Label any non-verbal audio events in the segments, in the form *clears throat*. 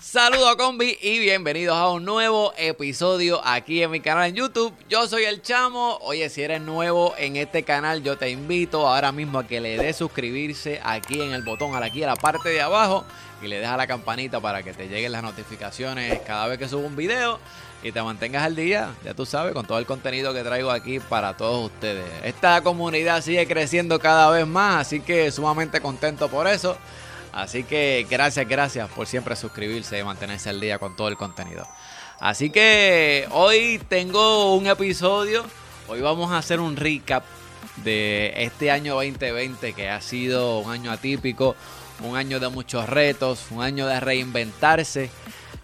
Saludos combi y bienvenidos a un nuevo episodio aquí en mi canal en YouTube. Yo soy el Chamo. Oye, si eres nuevo en este canal, yo te invito ahora mismo a que le des suscribirse aquí en el botón, aquí a la parte de abajo y le des a la campanita para que te lleguen las notificaciones cada vez que subo un video y te mantengas al día, ya tú sabes, con todo el contenido que traigo aquí para todos ustedes. Esta comunidad sigue creciendo cada vez más, así que sumamente contento por eso. Así que gracias, gracias por siempre suscribirse y mantenerse al día con todo el contenido. Así que hoy tengo un episodio, hoy vamos a hacer un recap de este año 2020 que ha sido un año atípico, un año de muchos retos, un año de reinventarse.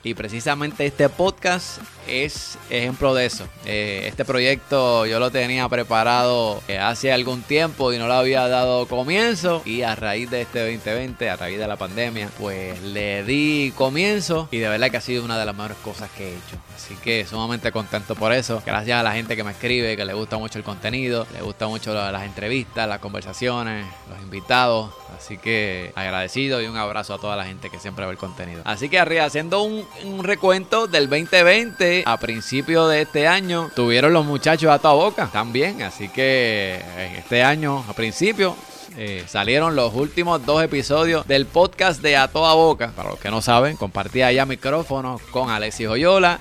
Y precisamente este podcast es ejemplo de eso. Eh, este proyecto yo lo tenía preparado eh, hace algún tiempo y no lo había dado comienzo. Y a raíz de este 2020, a raíz de la pandemia, pues le di comienzo. Y de verdad que ha sido una de las mejores cosas que he hecho. Así que sumamente contento por eso. Gracias a la gente que me escribe, que le gusta mucho el contenido, le gusta mucho las entrevistas, las conversaciones, los invitados. Así que agradecido y un abrazo a toda la gente que siempre ve el contenido. Así que arriba, haciendo un, un recuento del 2020 a principio de este año tuvieron los muchachos a toda boca también. Así que este año, a principio, eh, salieron los últimos dos episodios del podcast de A Toda Boca. Para los que no saben, compartía ya micrófono con Alexis Joyola,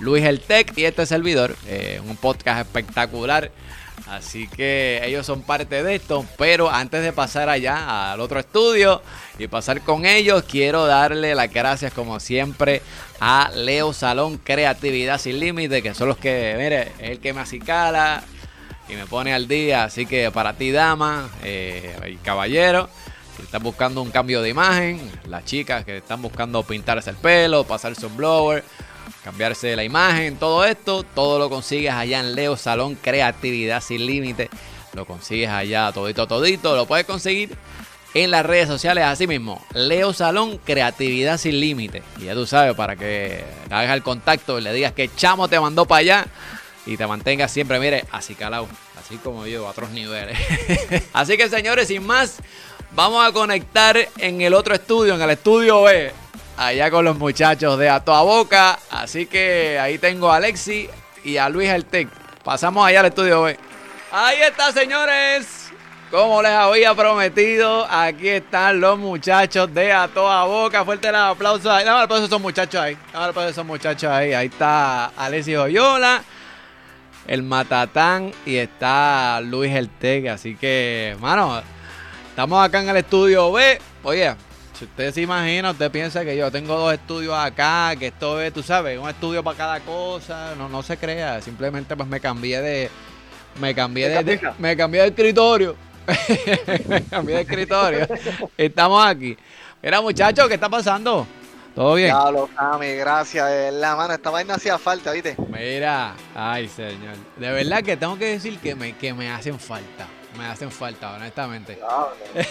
Luis El Tech y este servidor. Eh, un podcast espectacular Así que ellos son parte de esto. Pero antes de pasar allá al otro estudio y pasar con ellos, quiero darle las gracias como siempre a Leo Salón Creatividad Sin Límite, que son los que, mire, es el que me acicala y me pone al día. Así que para ti, dama eh, y caballero, que están buscando un cambio de imagen, las chicas que están buscando pintarse el pelo, pasarse un blower cambiarse la imagen, todo esto, todo lo consigues allá en Leo Salón Creatividad Sin Límite. Lo consigues allá todito, todito. Lo puedes conseguir en las redes sociales así mismo. Leo Salón Creatividad Sin Límite. Y ya tú sabes, para que hagas el contacto y le digas que Chamo te mandó para allá y te mantengas siempre, mire, así calado. Así como yo, a otros niveles. *laughs* así que señores, sin más, vamos a conectar en el otro estudio, en el estudio B allá con los muchachos de A Toda Boca. Así que ahí tengo a Alexi y a Luis Altec. Pasamos allá al estudio B. Ahí está, señores. Como les había prometido, aquí están los muchachos de A Toda Boca. Fuerte el aplauso. Dame el aplauso a esos muchachos ahí. Dame el aplauso a esos muchachos ahí. Ahí está Alexi Oyola, el Matatán y está Luis Eltec. Así que, mano, estamos acá en el estudio B. Oye, si usted se imagina, usted piensa que yo tengo dos estudios acá, que esto es, tú sabes, un estudio para cada cosa, no, no se crea, simplemente pues me cambié de, me cambié de, me cambié de escritorio, *laughs* me cambié de escritorio, estamos aquí. Mira muchachos, ¿qué está pasando? ¿Todo bien? Ya lo Cami, gracias. La mano, esta vaina hacía falta, ¿viste? Mira, ay señor. De verdad que tengo que decir que me, que me hacen falta me hacen falta, honestamente.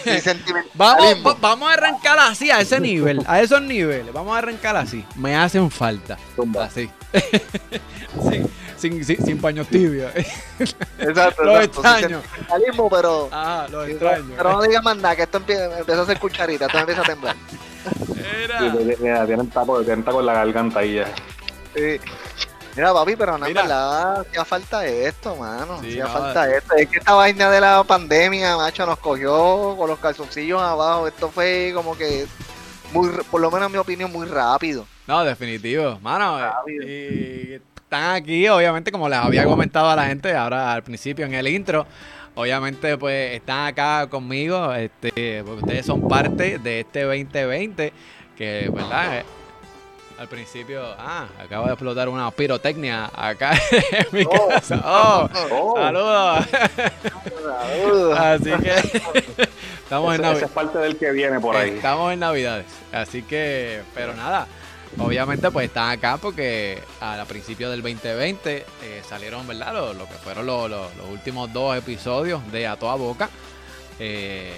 *laughs* vamos, vamos a arrancar así, a ese nivel, a esos niveles. Vamos a arrancar así. Me hacen falta. Así. *laughs* sin, sin, sin, paños tibios. Exacto. *laughs* los extraños. pero. Ah, los extraños. Pero no digas más nada, que esto empieza, a hacer cucharita, esto empieza a temblar. Mira. tienen tapo, tienen tapo en la garganta ahí ya. Sí. Mira, papi, pero no, en verdad, hacía falta esto, mano. Sí, hacía falta esto. Es que esta vaina de la pandemia, macho, nos cogió con los calzoncillos abajo. Esto fue como que, muy, por lo menos en mi opinión, muy rápido. No, definitivo. Mano, y están aquí, obviamente, como les había comentado a la gente ahora al principio en el intro. Obviamente, pues están acá conmigo, este, porque ustedes son parte de este 2020, que, ¿verdad? Al principio, ah, acaba de explotar una pirotecnia acá *laughs* en mi oh. casa. Oh, oh. saludos. Así que *laughs* estamos en Navidades. es parte del que viene por ahí. Estamos en Navidades. Así que, pero nada. Obviamente, pues están acá porque al principio del 2020 eh, salieron, ¿verdad? Lo, que fueron los últimos dos episodios de A Toda Boca. Eh,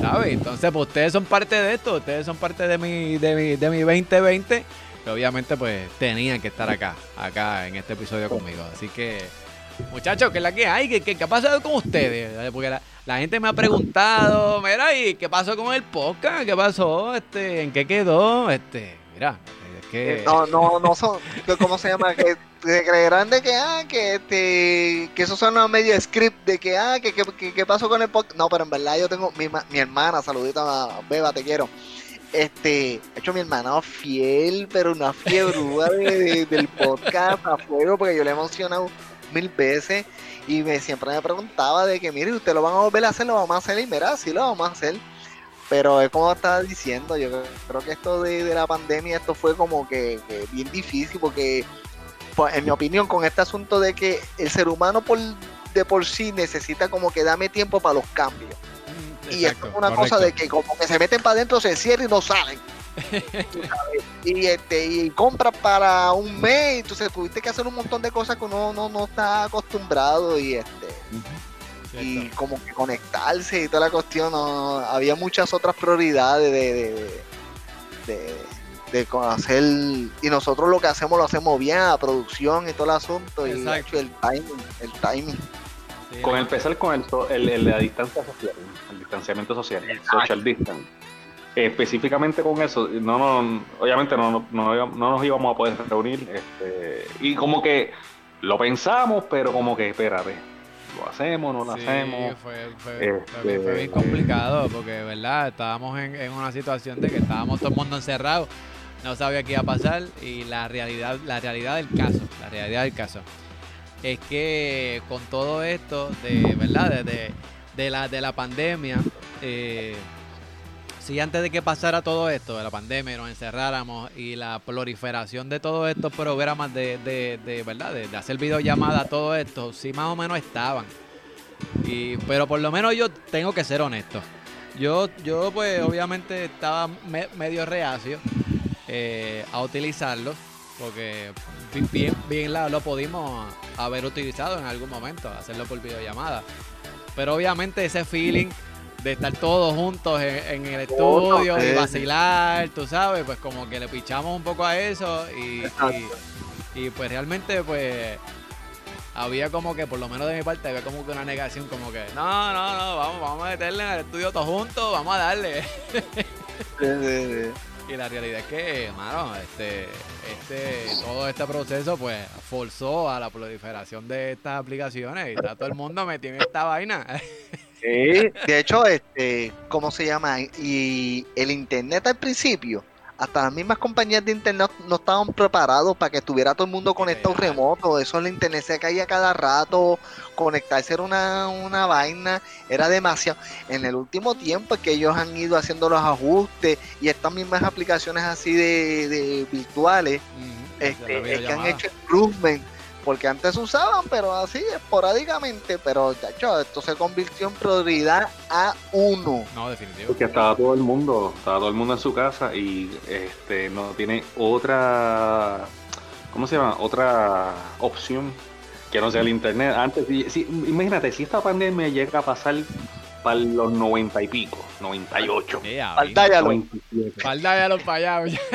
¿Sabes? Entonces, pues ustedes son parte de esto. Ustedes son parte de mi, de mi, de mi 2020 obviamente pues tenían que estar acá, acá en este episodio conmigo. Así que Muchachos, ¿qué es la que hay? ¿Qué, qué, ha pasado con ustedes? Porque la, gente me ha preguntado, mira, ¿y qué pasó con el podcast? ¿Qué pasó? Este, ¿En qué quedó? Este, mira, es que... Eh, no, no, no son, ¿cómo se llama? Que se creerán de que, ah, que, este, que eso suena medio script, de que, ah, que, que, que, pasó con el podcast. No, pero en verdad yo tengo, mi, mi hermana, saludita, Beba, te quiero este, de hecho mi hermana fiel, pero una fiebre del podcast a fuego, porque yo le he emocionado mil veces y me siempre me preguntaba de que, mire, usted lo van a volver a hacer, lo vamos a hacer, y mira, sí lo vamos a hacer. Pero es como estaba diciendo, yo creo que esto de, la pandemia, esto fue como que, bien difícil, porque pues, en mi opinión, con este asunto de que el ser humano por, de por sí necesita como que dame tiempo para los cambios y es una cosa de que como que se meten para adentro, se cierran y no salen. *laughs* y este y compras para un mes, entonces tuviste que hacer un montón de cosas que uno no, no está acostumbrado y este y como que conectarse y toda la cuestión, había muchas otras prioridades de, de, de, hacer y nosotros lo que hacemos lo hacemos bien, la producción y todo el asunto y el timing, el timing. Con empezar con el, el, la distancia social distanciamiento social, social distance. específicamente con eso, no, no obviamente no, no, nos íbamos a poder reunir. Este, y como que lo pensamos, pero como que espérate, lo hacemos, no lo hacemos. Fue, fue, fue, bien este, complicado porque, ¿verdad? Estábamos en, en, una situación de que estábamos todo el mundo encerrado, no sabía qué iba a pasar y la realidad, la realidad del caso, la realidad del caso es que con todo esto de, ¿verdad? De, de la, de la pandemia, eh, si antes de que pasara todo esto, de la pandemia, nos encerráramos y la proliferación de todos estos programas de, de, de ¿verdad? De, hacer videollamada, todo esto, sí más o menos estaban. Y, pero por lo menos yo tengo que ser honesto. Yo, yo pues obviamente estaba medio reacio eh, a utilizarlos porque bien, bien lo, lo pudimos haber utilizado en algún momento, hacerlo por videollamada. Pero obviamente ese feeling de estar todos juntos en, el estudio y vacilar, tú sabes, pues como que le pichamos un poco a eso y, y, pues realmente pues había como que, por lo menos de mi parte, había como que una negación, como que, no, no, no, vamos, vamos a meterle en el estudio todos juntos, vamos a darle. Y la realidad es que, hermano, este, este, todo este proceso pues forzó a la proliferación de estas aplicaciones y está todo el mundo metido en esta vaina. *laughs* Sí, de hecho, este, ¿cómo se llama? Y el internet al principio hasta las mismas compañías de internet no estaban preparados para que estuviera todo el mundo conectado remoto. Eso el internet se caía cada rato. Conectarse era una, una vaina, era demasiado. En el último tiempo que ellos han ido haciendo los ajustes y estas mismas aplicaciones así de, virtuales, este, es que han hecho improvement porque antes usaban, pero así, esporádicamente, pero ya, esto se convirtió en prioridad a uno. No, definitivamente. Porque estaba todo el mundo, estaba todo el mundo en su casa y este no tiene otra, ¿cómo se llama? Otra opción que no sea el internet. Antes, si, imagínate, si esta pandemia llega a pasar para los noventa y pico, 98. Faldáyalo para allá. *laughs*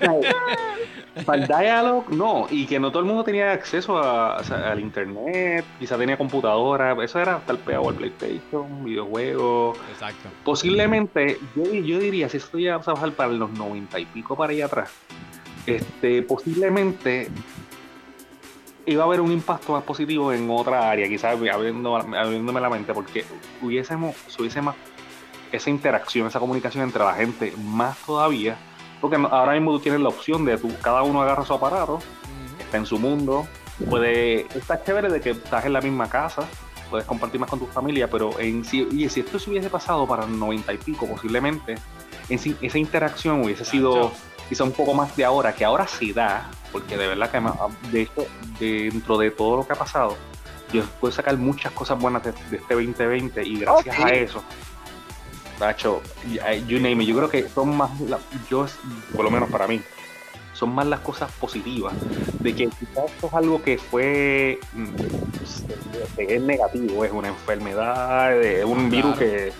*laughs* Para el dialog, no, y que no todo el mundo tenía acceso a, al internet, quizá tenía computadora, eso era tal pegado al PlayStation, videojuegos. Exacto. Posiblemente, yo, yo diría, si esto ya a bajar para los noventa y pico para allá atrás, este, posiblemente iba a haber un impacto más positivo en otra área, quizás abriendo, abriéndome la mente, porque hubiésemos, hubiese más esa interacción, esa comunicación entre la gente más todavía porque ahora mismo tú tienes la opción de tú, cada uno agarra su aparato, está en su mundo, puede, está chévere de que estás en la misma casa, puedes compartir más con tu familia, pero en si, y si esto se hubiese pasado para el 90 y pico, posiblemente, en esa interacción hubiese sido quizá un poco más de ahora, que ahora sí da, porque de verdad que de hecho, dentro de todo lo que ha pasado, yo puedo sacar muchas cosas buenas de, este 2020 y gracias a eso Nacho, you name it, yo creo que son más, yo, por lo menos para mí, son más las cosas positivas, de que quizás esto es algo que fue, mm, es negativo, es una enfermedad, es un virus que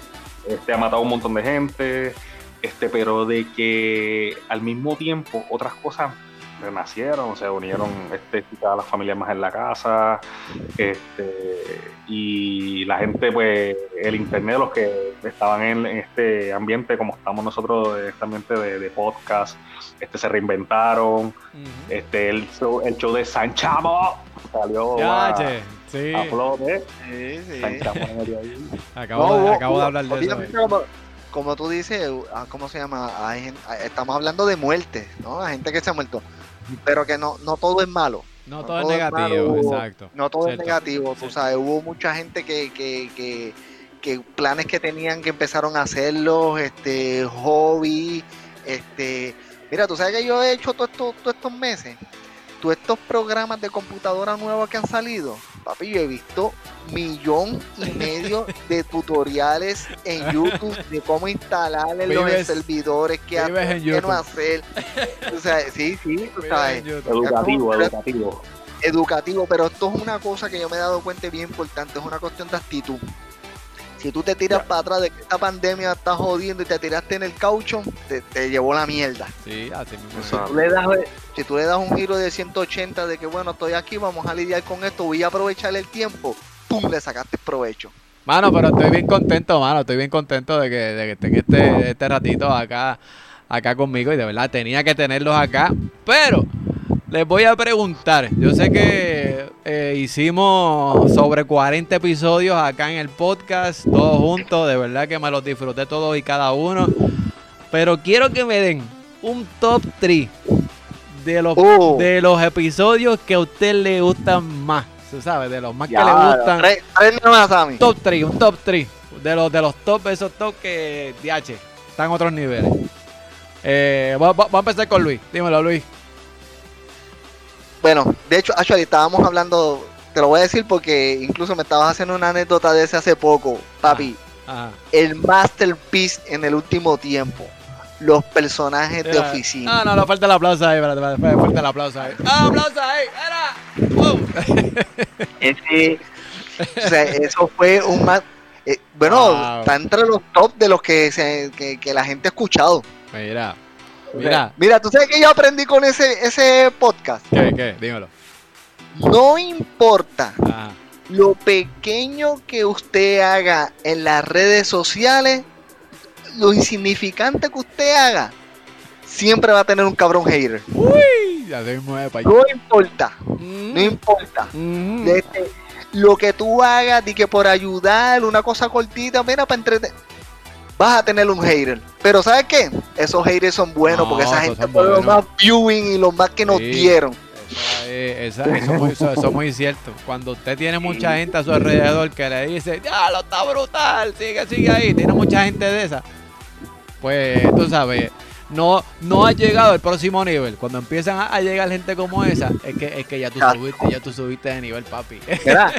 este, ha matado a un montón de gente, este, pero de que al mismo tiempo otras cosas renacieron, se unieron este, todas las familias más en la casa, este, y la gente, pues, el internet, los que estaban en, este ambiente como estamos nosotros, en este ambiente de, podcast, este, se reinventaron, este, el, show, el show de San Chamo salió a, sí. a flote. Sí, sí. Acabo, acabo de hablar de eso como tú dices, ah, ¿cómo se llama? estamos hablando de muerte, ¿no? La gente que se ha muerto. Pero que no, no todo es malo. No, todo, es negativo, exacto. No todo es negativo. Tú sabes, hubo mucha gente que, que, que, planes que tenían que empezaron a hacerlos, este, hobby, este. Mira, tú sabes que yo he hecho todos estos meses todos estos programas de computadora nuevos que han salido, papi, yo he visto millón y medio de tutoriales en YouTube de cómo instalar los servidores, qué, hacer, qué no hacer. O sea, sí, sí, tú sabes. Educativo, educativo. Educativo, pero esto es una cosa que yo me he dado cuenta bien importante, es una cuestión de actitud. Si tú te tiras para atrás de que esta pandemia está jodiendo y te tiraste en el caucho, te, llevó la mierda. Sí, así mismo. Si tú, le das, si tú le das un giro de 180 de que, bueno, estoy aquí, vamos a lidiar con esto, voy a aprovechar el tiempo, ¡pum! Le sacaste provecho. Mano, pero estoy bien contento, mano. Estoy bien contento de que, de que estén este, este ratito acá, acá conmigo. Y de verdad tenía que tenerlos acá. Pero les voy a preguntar. Yo sé que eh, hicimos sobre 40 episodios acá en el podcast, todos juntos. De verdad que me los disfruté todos y cada uno. Pero quiero que me den un top 3 de los, uh. de los episodios que a usted le gustan más. ¿Se sabe? De los más que le gustan. Top 3, un top 3. De los, de los top, esos top que, DH, están en otros niveles. Eh, vamos a empezar con Luis. Dímelo, Luis. Bueno, de hecho, actually, estábamos hablando, te lo voy a decir porque incluso me estabas haciendo una anécdota de ese hace poco, papi. El masterpiece en el último tiempo. Los personajes de oficina. Ah, no, no, falta el aplauso ahí, espérate, falta el aplauso ahí. ¡Ah, aplauso ahí! ¡Era! *laughs* Ese, *laughs* o sea, eso fue un más. Eh, bueno, está entre los top de los que, se, que, que la gente ha escuchado. Mira, Mira. Mira, tú sabes que yo aprendí con ese, ese podcast. ¿Qué? ¿Qué? Dímelo. No importa lo pequeño que usted haga en las redes sociales, lo insignificante que usted haga, siempre va a tener un cabrón hater. Uy, ya se No importa, no importa. Este, lo que tú hagas, di que por ayudar, una cosa cortita, mira, para entretener vas a tener un hater. Pero ¿sabes qué? Esos haters son buenos porque esa gente fue los más viewing y los más que nos dieron. eso, es muy cierto. Cuando usted tiene mucha gente a su alrededor que le dice, ya lo está brutal, sigue, sigue ahí, tiene mucha gente de esa, pues tú sabes, no, no ha llegado al próximo nivel. Cuando empiezan a, llegar gente como esa, es que, es que ya tú subiste, ya tú subiste de nivel, papi.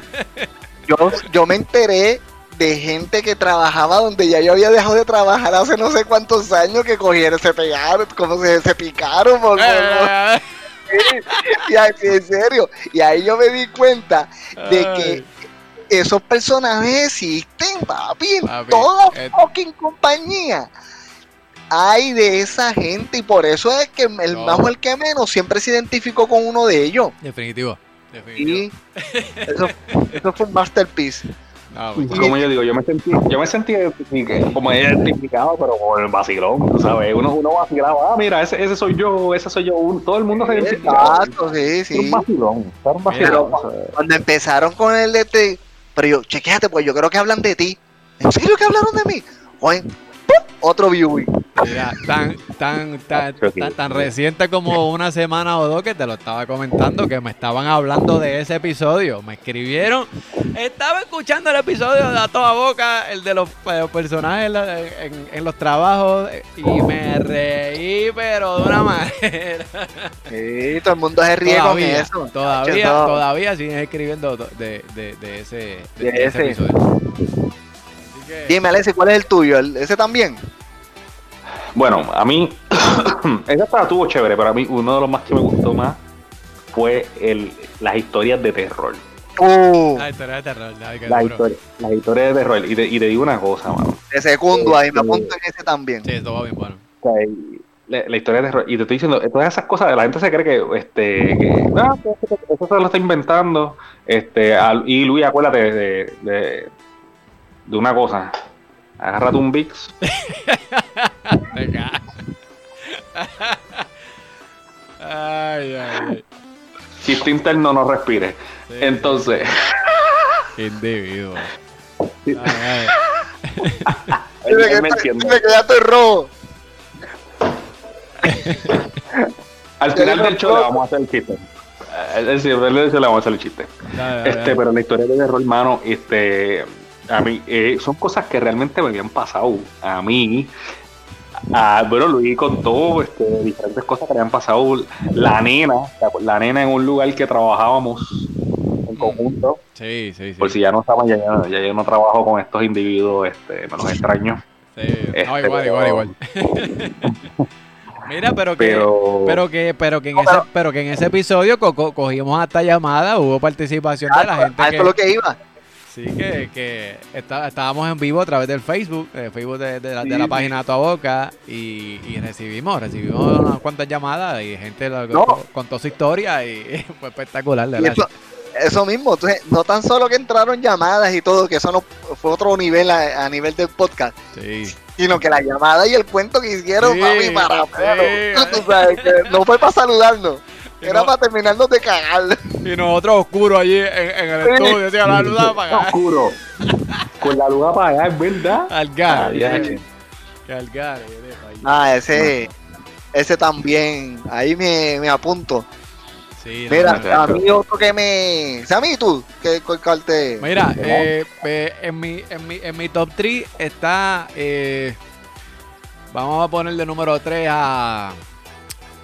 *laughs* yo, yo me enteré de gente que trabajaba donde ya yo había dejado de trabajar hace no sé cuántos años que cogieron, se pegaron, como se, se picaron, por, eh. *laughs* y en serio. Y ahí yo me di cuenta de que esos personajes existen, papi, en toda eh. fucking compañía. Hay de esa gente y por eso es que el más o el que menos siempre se identificó con uno de ellos. Definitivo. Definitivo. eso, eso fue un masterpiece. Ah, como yo digo, yo me sentí, yo me sentí como identificado, pero con el vacilón, tú sabes, uno, uno vacilaba, ah, mira, ese, ese soy yo, ese soy yo, todo el mundo se identificaba. Exacto, sí, sí. Un vacilón, un vacilón. cuando empezaron con el de este, pero yo, chequéate, pues yo creo que hablan de ti. ¿En serio que hablaron de mí? Oye, otro viewing. Tan, tan, *laughs* tan, tan, reciente como una semana o dos que te lo estaba comentando, que me estaban hablando de ese episodio. Me escribieron, estaba escuchando el episodio de A Toda Boca, el de los eh, personajes en, los trabajos, y me reí, pero de una manera. Sí, todo el mundo se ríe con eso. Todavía, todavía siguen escribiendo de, de, de ese, de, ese episodio. Dime, Alessi, ¿cuál es el tuyo? ¿Ese también? Bueno, a mí, *coughs* esa estaba estuvo chévere, pero a mí uno de los más que me gustó más fue el, las historias de terror. Uh, las historias de terror, las, historias, de terror. Y te, y te digo una cosa, mano. De segundo ahí, me apunto en ese también. Sí, esto va bien bueno. la, historia de terror. Y te estoy diciendo, todas esas cosas, la gente se cree que, este, que, ah, eso se lo está inventando. Este, y Luis, acuérdate de, de, de una cosa. Agárrate un VIX. *laughs* ay, ay. Chiste interno no respire. Entonces. Individuo. *laughs* Dime que, ya estoy rojo. Al final del show le vamos a hacer el chiste. Al eh, final del show le vamos a hacer el chiste. este, pero la historia de error, hermano, este, a mí, eh, son cosas que realmente me habían pasado a mí. A, bueno, Luis contó este, diferentes cosas que le habían pasado. La nena, la nena en un lugar que trabajábamos en conjunto. Sí, sí, sí. Por si ya no estaban, ya, ya, yo no trabajo con estos individuos, este, me los extraño. Sí, este, igual, igual, igual. *laughs* Mira, pero que, pero, que, pero que en ese, pero que en ese episodio cogimos hasta llamada, hubo participación de la gente. A que, lo que iba. Sí, que, que estábamos en vivo a través del Facebook, el Facebook de, la, de la página Tu Boca, y, y, recibimos, recibimos unas cuantas llamadas y gente contó, su historia y *laughs* fue espectacular. De eso mismo, entonces, no tan solo que entraron llamadas y todo, que eso no fue otro nivel a, nivel del podcast, sí. sino que la llamada y el cuento que hicieron, mami, para *laughs* no fue para saludarnos. Era para terminarnos de cagar. Y nosotros oscuros allí en, el estudio, decía la luz apagada. Oscuro. Con la luz apagada, es verdad. Algar. Algar. Ah, ese, ese también. Ahí me, me apunto. Mira, a mí otro que me. Sammy, tú, ¿qué te. Mira, eh, en, mi, en, mi, en mi top 3 está. Eh, vamos a poner de número 3 a.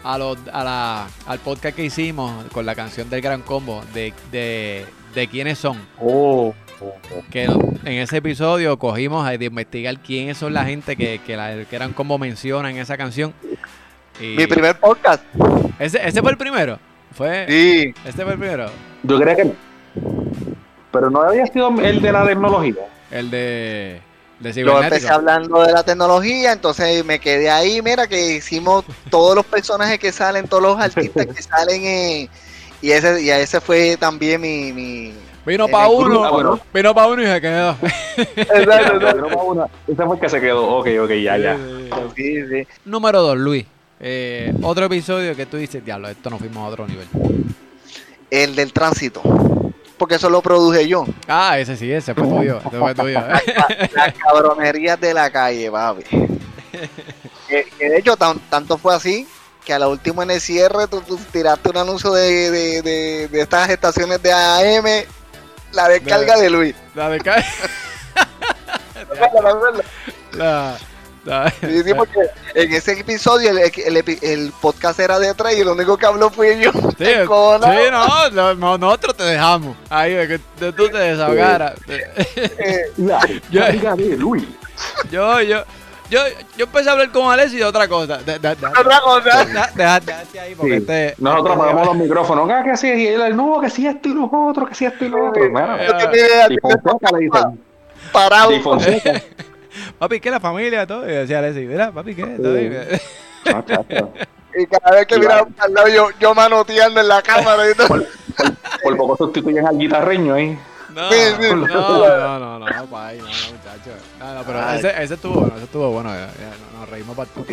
A, los, a la, al podcast que hicimos con la canción del Gran Combo de, de, de quiénes son. Oh, Que en ese episodio cogimos de investigar quiénes son la gente que, que, la, que Gran Combo menciona en esa canción. Mi primer podcast. ¿Ese, ¿Ese fue el primero? ¿Fue? Sí. ¿Este fue el primero? Yo creo que Pero no había sido el de la tecnología. El de. Yo empecé hablando de la tecnología, entonces me quedé ahí. Mira, que hicimos todos los personajes que salen, todos los artistas que *laughs* salen. Eh, y ese y ese fue también mi. mi Vino para uno, vino para uno y se quedó. *laughs* Exacto, Vino para uno. Ese fue el que se quedó. Ok, ok, ya, ya. Sí, sí. Número dos, Luis. Eh, otro episodio que tú dices, diablo, esto nos fuimos a otro nivel. El del tránsito. Porque eso lo produje yo. Ah, ese sí, ese fue tuyo. Ese fue tuyo. *laughs* Las cabronerías de la calle, papi. que, de hecho, tanto fue así que a la última en el cierre tú, tiraste un anuncio de, de, de, estas estaciones de AM, la descarga de, Luis. La descarga. *laughs* *laughs* la, *laughs* Sí, porque en ese episodio el, podcast era de atrás y lo único que habló fui yo. Sí, *laughs* no, no, nosotros te dejamos. Ahí, de que tú te desahogaras. yo, yo, yo, yo empecé a hablar con Alessi de otra cosa. De, otra cosa. Déjate ahí porque este, Nosotros apagamos los micrófonos. Ah, que sí, y él, no, que sí esto y los otros, que sí esto y lo otro. Bueno, y Fonseca le dicen. Parado. *laughs* *laughs* papi, ¿qué la familia? Todo. Y decía Alessi, mira, papi, ¿qué? ¿Todo bien? *laughs* y cada vez que miraba al lado yo, yo manoteando en la cámara y todo. Por, por, poco sustituyen al guitarreño ahí. No, no, no, no, no, no, pa ahí, no, no, muchacho. No, no, pero ese, ese estuvo bueno, ese estuvo bueno. Ya, ya, nos reímos para tú.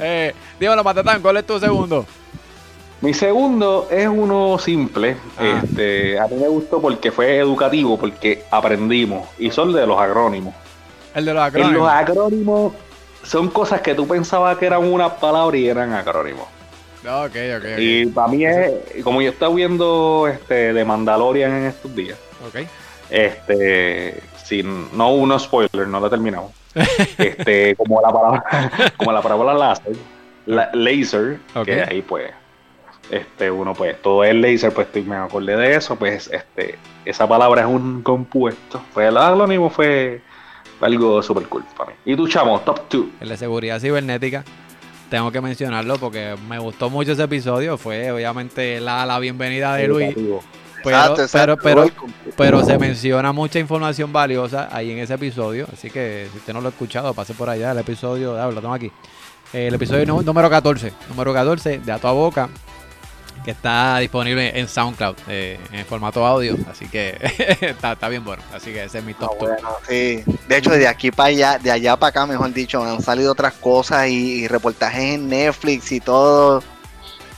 Eh, dímelo, Matatán, ¿cuál es tu segundo? Mi segundo es uno simple. Ah. Este, a mí me gustó porque fue educativo, porque aprendimos. Y son de los agrónimos. El de los acrónimos. los acrónimos son cosas que tú pensabas que eran una palabra y eran acrónimos. Ok, ok, ok. Y para mí es, como yo estaba viendo este de Mandalorian en estos días. Ok. Este, sin, no uno spoiler, no lo he terminado. *laughs* este, como la palabra, *laughs* como la palabra láser, laser, que ahí pues, este, uno pues, todo es laser, pues me acordé de eso, pues, este, esa palabra es un compuesto. Pues el acrónimo fue algo súper cool para mí. ¿Y tu chamo, top 2? El de seguridad cibernética. Tengo que mencionarlo porque me gustó mucho ese episodio. Fue obviamente la, la bienvenida de Luis. Pero, pero, pero, pero, se menciona mucha información valiosa ahí en ese episodio. Así que si usted no lo ha escuchado, pase por allá el episodio. Ah, lo tengo aquí. el episodio número 14, número 14 de A Toda Boca, que está disponible en SoundCloud eh, en formato audio, así que *laughs* está, bien bueno, así que ese es mi top. Ah, sí. De hecho, de aquí para allá, de allá para acá, mejor dicho, han salido otras cosas y, reportajes en Netflix y todo,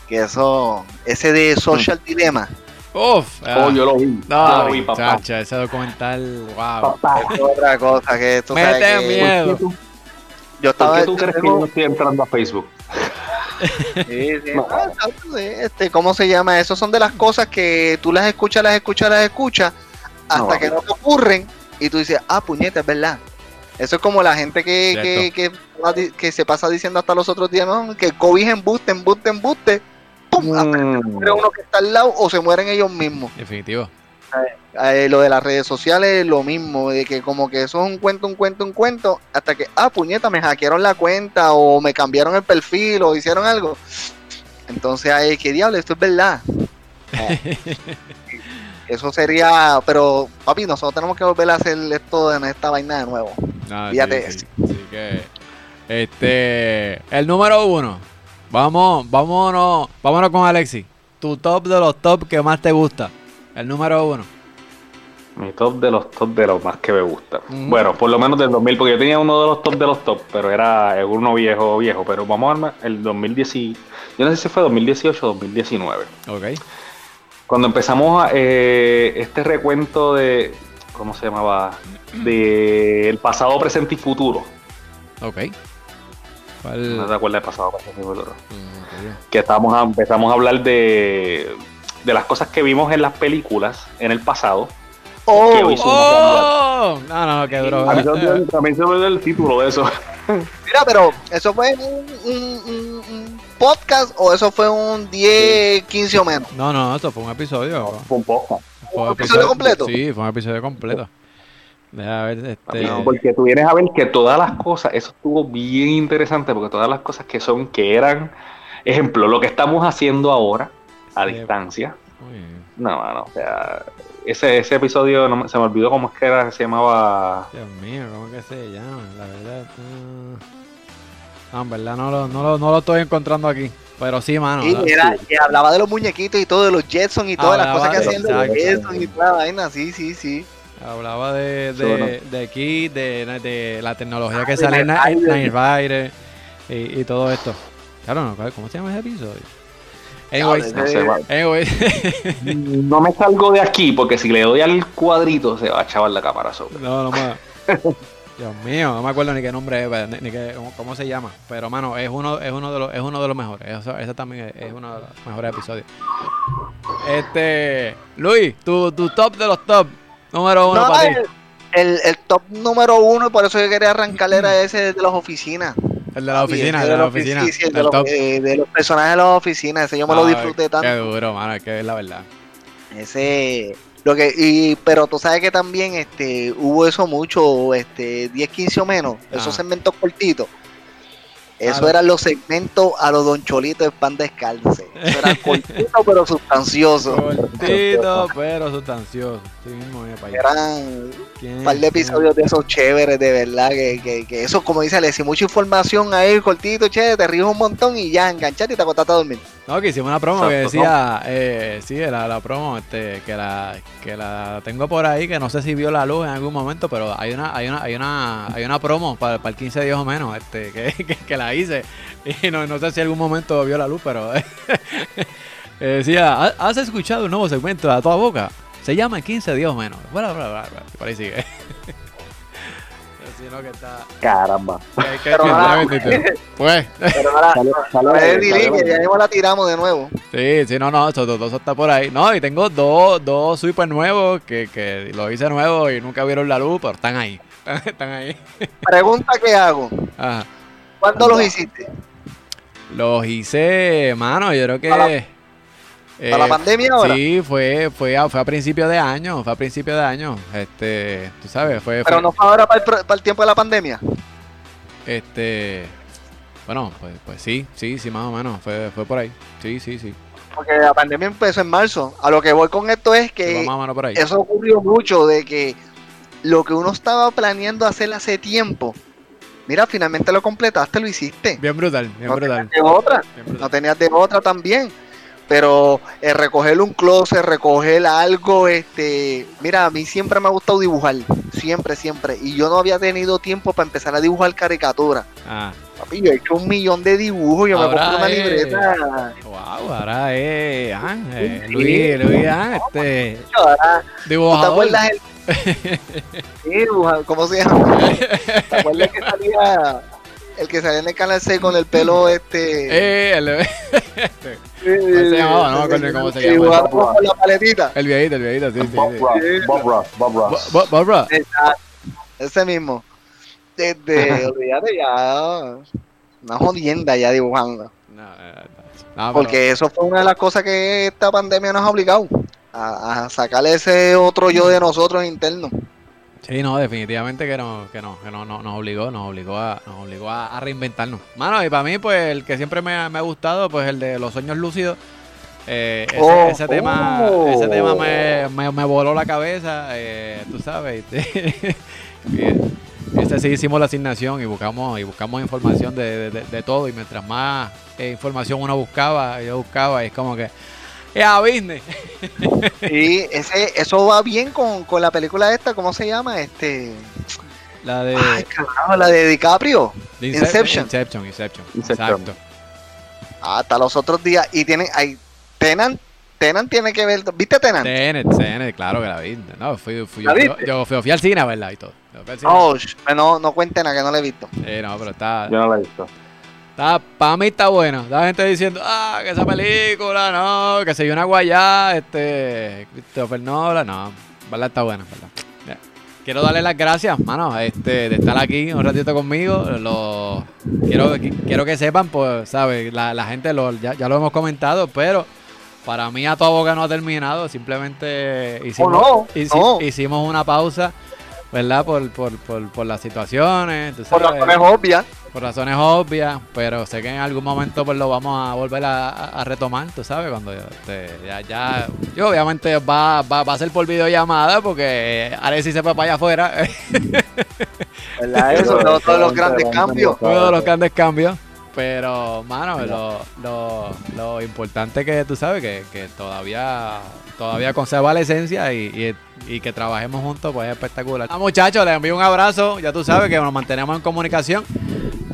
que eso, ese de Social Dilemma. Uf, oh, yo lo vi. No, yo lo vi, papá. ese documental, wow. Es otra cosa que tú Mete miedo. Yo estaba, ¿Por qué tú crees que yo estoy entrando a Facebook? Sí, sí. *laughs* este, ¿Cómo se llama? Eso son de las cosas que tú las escuchas, las escuchas, las escuchas, hasta que no te ocurren y tú dices, ah, puñeta, es verdad. Eso es como la gente que, que, que, se pasa diciendo hasta los otros días, ¿no? Que COVID embuste, embuste, embuste. ¡Pum! Hasta que mm. muere uno que está al lado o se mueren ellos mismos. Definitivo. Eh, lo de las redes sociales lo mismo, de que como que eso es un cuento, un cuento, un cuento, hasta que, ah, puñeta, me hackearon la cuenta o me cambiaron el perfil o hicieron algo. Entonces, ay, qué diablo, esto es verdad. *laughs* eso sería, pero papi, nosotros tenemos que volver a hacer esto en esta vaina de nuevo. Fíjate. que, este, el número uno. Vamos, vámonos, vámonos con Alexi. Tu top de los top que más te gusta. El número uno. Mi top de los top de los más que me gusta. Bueno, por lo menos del 2000, porque yo tenía uno de los top de los top, pero era uno viejo, viejo. Pero vamos a el 2010. Yo no sé si fue 2018 o 2019. Ok. Cuando empezamos a, eh, este recuento de. ¿Cómo se llamaba? De el pasado, presente y futuro. Ok. ¿Cuál? No te acuerdas del pasado, presente y futuro. Mm, que estábamos empezamos a hablar de de las cosas que vimos en las películas en el pasado. Oh, oh. no, no, no, qué duro. También se me el título de eso. *laughs* Mira, pero ¿eso fue un, podcast o eso fue un 10, 15 o menos? No, no, eso fue un episodio. fue un podcast. ¿Fue un episodio, completo? Sí, fue un episodio completo. Deja ver, este... porque tú vienes a ver que todas las cosas, eso estuvo bien interesante, porque todas las cosas que son, que eran, ejemplo, lo que estamos haciendo ahora, a distancia. No, no, o sea, ese, ese episodio no, se me olvidó cómo es que era, se llamaba... Dios mío, ¿cómo que se llama? La verdad... No, en verdad no lo, no, lo, no lo estoy encontrando aquí. Pero sí, mano. Sí, era, que hablaba de los muñequitos y todo, de los Jetson y todas las cosas que hacían de los Jetson y toda la vaina, sí, sí, sí. Hablaba de, de, de aquí, de, de la tecnología que sale en Night y, y todo esto. Claro, no, ¿cómo se llama ese episodio? *laughs* no, me salgo de aquí porque si le doy al cuadrito se va a chavar la cámara sobre. No, no más. Dios mío, no me acuerdo ni qué nombre es, ni, qué, cómo se llama. Pero mano, es uno, es uno de los, es uno de los mejores. Ese también es, uno de los mejores episodios. Este, Luis, tu, tu top de los top número uno para ti. El, el, top número uno, por eso yo quería arrancar era ese de las oficinas. El de la oficina, el de la oficina. De, los, eh, de, los, personajes de las oficinas, ese yo me lo disfruté tanto. Qué duro, mano, es que es la verdad. Ese lo que y pero tú sabes que también este hubo eso mucho este 10 15 o menos esos segmentos cortitos eso eran los segmentos a los Don Cholito de pan descalce. Eso era *laughs* cortito pero sustancioso. Cortito pero sustancioso. Sí mismo, Eran un par de episodios de esos chéveres, de verdad. Que, que, eso, como dice Alessi, mucha información ahí, cortito, chévere, te ríes un montón y ya enganchaste y te acostaste a dormir. No, que hicimos una promo que decía, eh, sí, la, la promo, este, que la, que la tengo por ahí, que no sé si vio la luz en algún momento, pero hay una, hay una, hay una, hay una promo para, para el 15 días o menos, este, *laughs* que, que, la hice. *laughs* Y no, no sé si en algún momento vio la luz, pero *laughs* decía, ¿has escuchado un nuevo segmento a toda boca? Se llama 15 días o menos. Bueno, bueno, bueno, por ahí sigue. *laughs* sino que está. Caramba. pero ahora, pues. Pero ya mismo la tiramos de nuevo. Sí, sí, no, no, eso, todo está por ahí. No, y tengo dos, dos super nuevos que, que lo hice nuevo y nunca vieron la luz, pero están ahí. están ahí. Pregunta que hago. Ajá. ¿Cuándo los hiciste? Los hice, mano, yo creo que. ¿Para la eh, pandemia ahora? Sí, fue, fue, a, fue a principio de año, fue a principio de año. Este, tú sabes, fue. Pero no fue ahora para el, tiempo de la pandemia. Este. Bueno, pues, pues sí, sí, sí, más o menos. Fue, fue por ahí. Sí, sí, sí. Porque la pandemia empezó en marzo. A lo que voy con esto es que eso ocurrió mucho de que lo que uno estaba planeando hacer hace tiempo Mira, finalmente lo completaste, lo hiciste. Bien brutal, bien brutal. Tenías de otra, no tenías de otra también. Pero eh, recoger un closet, recoger algo, este, mira, a mí siempre me ha gustado dibujar, siempre, siempre. Y yo no había tenido tiempo para empezar a dibujar caricatura. Ah. Papi, yo he hecho un millón de dibujos, yo me compro una libreta. Wow, ahora es Ángel, Luis, Luis, ah, este. Dibujador. ¿Te acuerdas el... *laughs* ¿Cómo se llama? ¿Te acuerdas que salía el que salía en el canal 6 con el pelo este? Eh, el... se llamaba? No me acuerdo cómo se llama. Con la paletita. El viejito, el viejito, sí, sí. Bob Ross, Bob Ross, Bob Ross. Bob Ross. Ese mismo. Desde, *laughs* olvídate ya. Una jodienda ya dibujando. No, Porque eso fue una de las cosas que esta pandemia nos ha obligado. A, a sacarle ese otro yo de nosotros interno. Sí, no, definitivamente que no, que no, que no, no nos obligó, nos obligó a, nos obligó a, reinventarnos. Mano, y para mí, pues, el que siempre me, ha gustado, pues, el de los sueños lúcidos. Eh, ese, oh, ese, tema, oh. ese tema me, me, voló la cabeza, eh, tú sabes. *laughs* Este sí hicimos la asignación y buscamos y buscamos información de, de, todo y mientras más eh, información uno buscaba, yo buscaba y es como que a business. *laughs* Sí, ese, eso va bien con, con, la película esta, ¿cómo se llama? Este. La de. la de DiCaprio. Inception. Inception. Inception, Exacto. Hasta los otros días. Y tienen. Hay, Tenan, Tenan tiene que ver. ¿Viste Tenan? Tenan, Tenan, claro que la vi. No, fui, fui yo, yo, fui, al cine, ¿verdad? Y todo. Oh, no, no cuenten a que no la he visto. Sí, no, pero está. Yo no la he visto para mí está buena. La gente diciendo, ah, que esa película, no, que se dio una guayá, este, Christopher Nolan, no, verdad está buena, verdad. Quiero darle las gracias, mano, este, de estar aquí un ratito conmigo. Lo, quiero, quiero que sepan, pues, ¿sabes? La, gente lo, ya, lo hemos comentado, pero para mí a toda boca no ha terminado. Simplemente hicimos, oh, hicimos una pausa, ¿verdad? Por, por, por, por las situaciones. Por razones obvias. Por razones obvias, pero sé que en algún momento pues lo vamos a volver a, retomar, tú sabes, cuando este, ya, ya, yo obviamente va, va, va, a ser por videollamada porque Alexis se fue para allá afuera. ¿Verdad? Eso, todos, los grandes cambios. Todos los grandes cambios. Pero, mano, lo, lo, lo, importante que tú sabes que, que todavía todavía conserva la esencia y, y, que trabajemos juntos, pues es espectacular. Ah, muchachos, les envío un abrazo. Ya tú sabes que nos mantenemos en comunicación.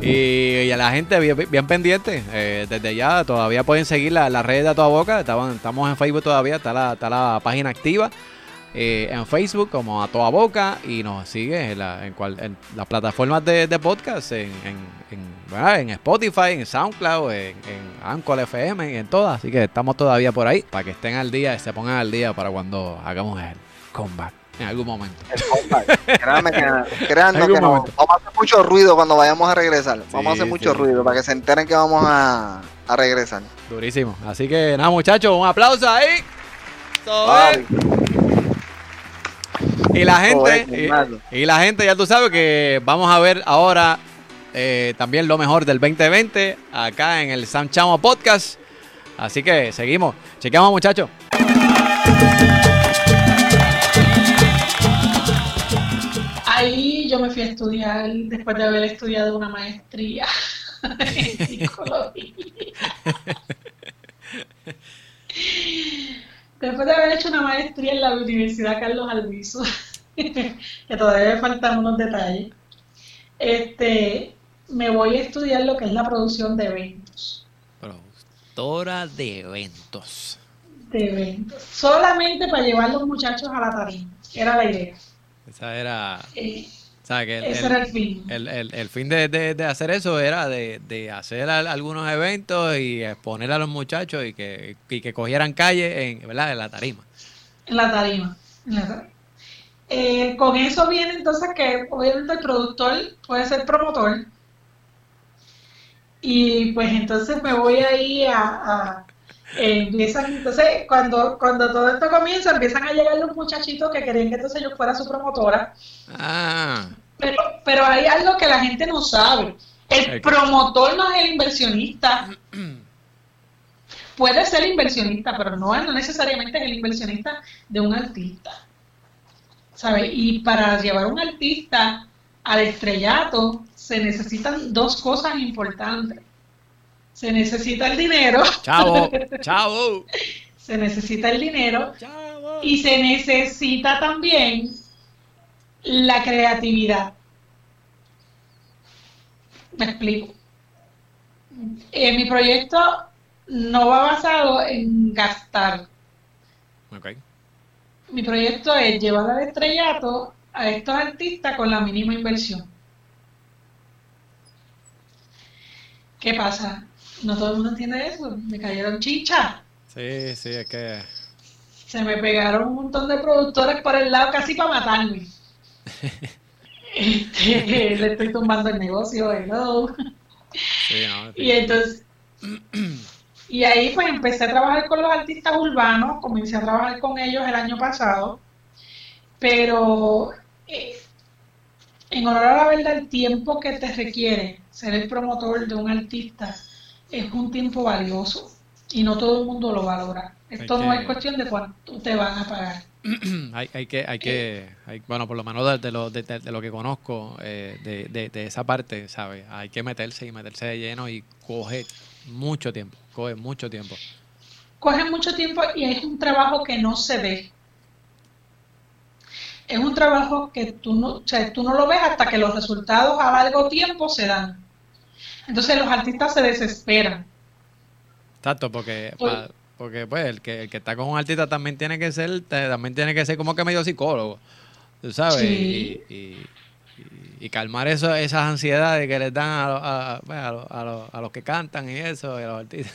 Y, a la gente bien, pendiente. Eh, desde ya todavía pueden seguir las la redes de A Toda Boca. estamos en Facebook todavía, está la, está la página activa. Eh, en Facebook como A Toda Boca y nos sigue en, la, en, las plataformas de, podcast, en, en, Spotify, en SoundCloud, en, Anchor FM, en todas. Así que estamos todavía por ahí para que estén al día, se pongan al día para cuando hagamos el comeback en algún momento. Créanme que, créanme que no. Vamos a hacer mucho ruido cuando vayamos a regresar. Vamos a hacer mucho ruido para que se enteren que vamos a, a regresar. Durísimo. Así que nada, muchachos, un aplauso ahí. Y la gente, y, la gente, ya tú sabes que vamos a ver ahora eh, también lo mejor del 2020 acá en el Sam Chamo Podcast. Así que seguimos. Chequeamos, muchachos. ahí yo me fui a estudiar, después de haber estudiado una maestría *laughs* en psicología. *laughs* después de haber hecho una maestría en la Universidad Carlos Alviso, *laughs* que todavía me faltan unos detalles, este, me voy a estudiar lo que es la producción de eventos. Productora de eventos. De eventos. Solamente para llevar a los muchachos a la tarima. Era la idea. Esa era... Eh, ese era el fin. El, fin de, hacer eso era de, hacer algunos eventos y exponer a los muchachos y que, que cogieran calle en, ¿verdad? en la tarima. En la tarima. Eh, con eso viene entonces que obviamente el productor puede ser promotor. Y pues entonces me voy ahí a empiezan, entonces, cuando, cuando todo esto comienza, empiezan a llegar los muchachitos que querían que entonces yo fuera su promotora. Ah. Pero, pero hay algo que la gente no sabe. El promotor no es el inversionista. *clears throat* Puede ser inversionista, pero no, no necesariamente es el inversionista de un artista. ¿Sabe? Y para llevar un artista al estrellato se necesitan dos cosas importantes. Se necesita el dinero. Chavo, *laughs* chavo. Se necesita el dinero. Y se necesita también la creatividad. Me explico. Eh, mi proyecto no va basado en gastar. Okay. Mi proyecto es llevar al estrellato a estos artistas con la mínima inversión. ¿Qué pasa? No todo el mundo entiende eso. Me cayeron chicha. Sí, sí, es que... Se me pegaron un montón de productores por el lado casi para matarme. *laughs* Este, le estoy tumbando el negocio, hello. Sí, no, y entonces... Y ahí pues empecé a trabajar con los artistas urbanos, comencé a trabajar con ellos el año pasado, pero eh, en honor a la verdad el tiempo que te requiere ser el promotor de un artista es un tiempo valioso y no todo el mundo lo valora. Esto no es cuestión de cuánto te van a pagar. *clears throat* hay, hay que, hay que, bueno, por lo menos de, lo, de, lo que conozco eh, de, de, esa parte, ¿sabes? Hay que meterse y meterse de lleno y coge mucho tiempo, coge mucho tiempo. Coge mucho tiempo y es un trabajo que no se ve. Es un trabajo que tú no, o sea, tú no lo ves hasta que los resultados a largo tiempo se dan. Entonces los artistas se desesperan. Exacto, porque, pues, porque pues el que, el que está con un artista también tiene que ser, también tiene que ser como que medio psicólogo, tú sabes, y, y, calmar eso, esas ansiedades que les dan a, a, pues, a, a, a los que cantan y eso, y a los artistas.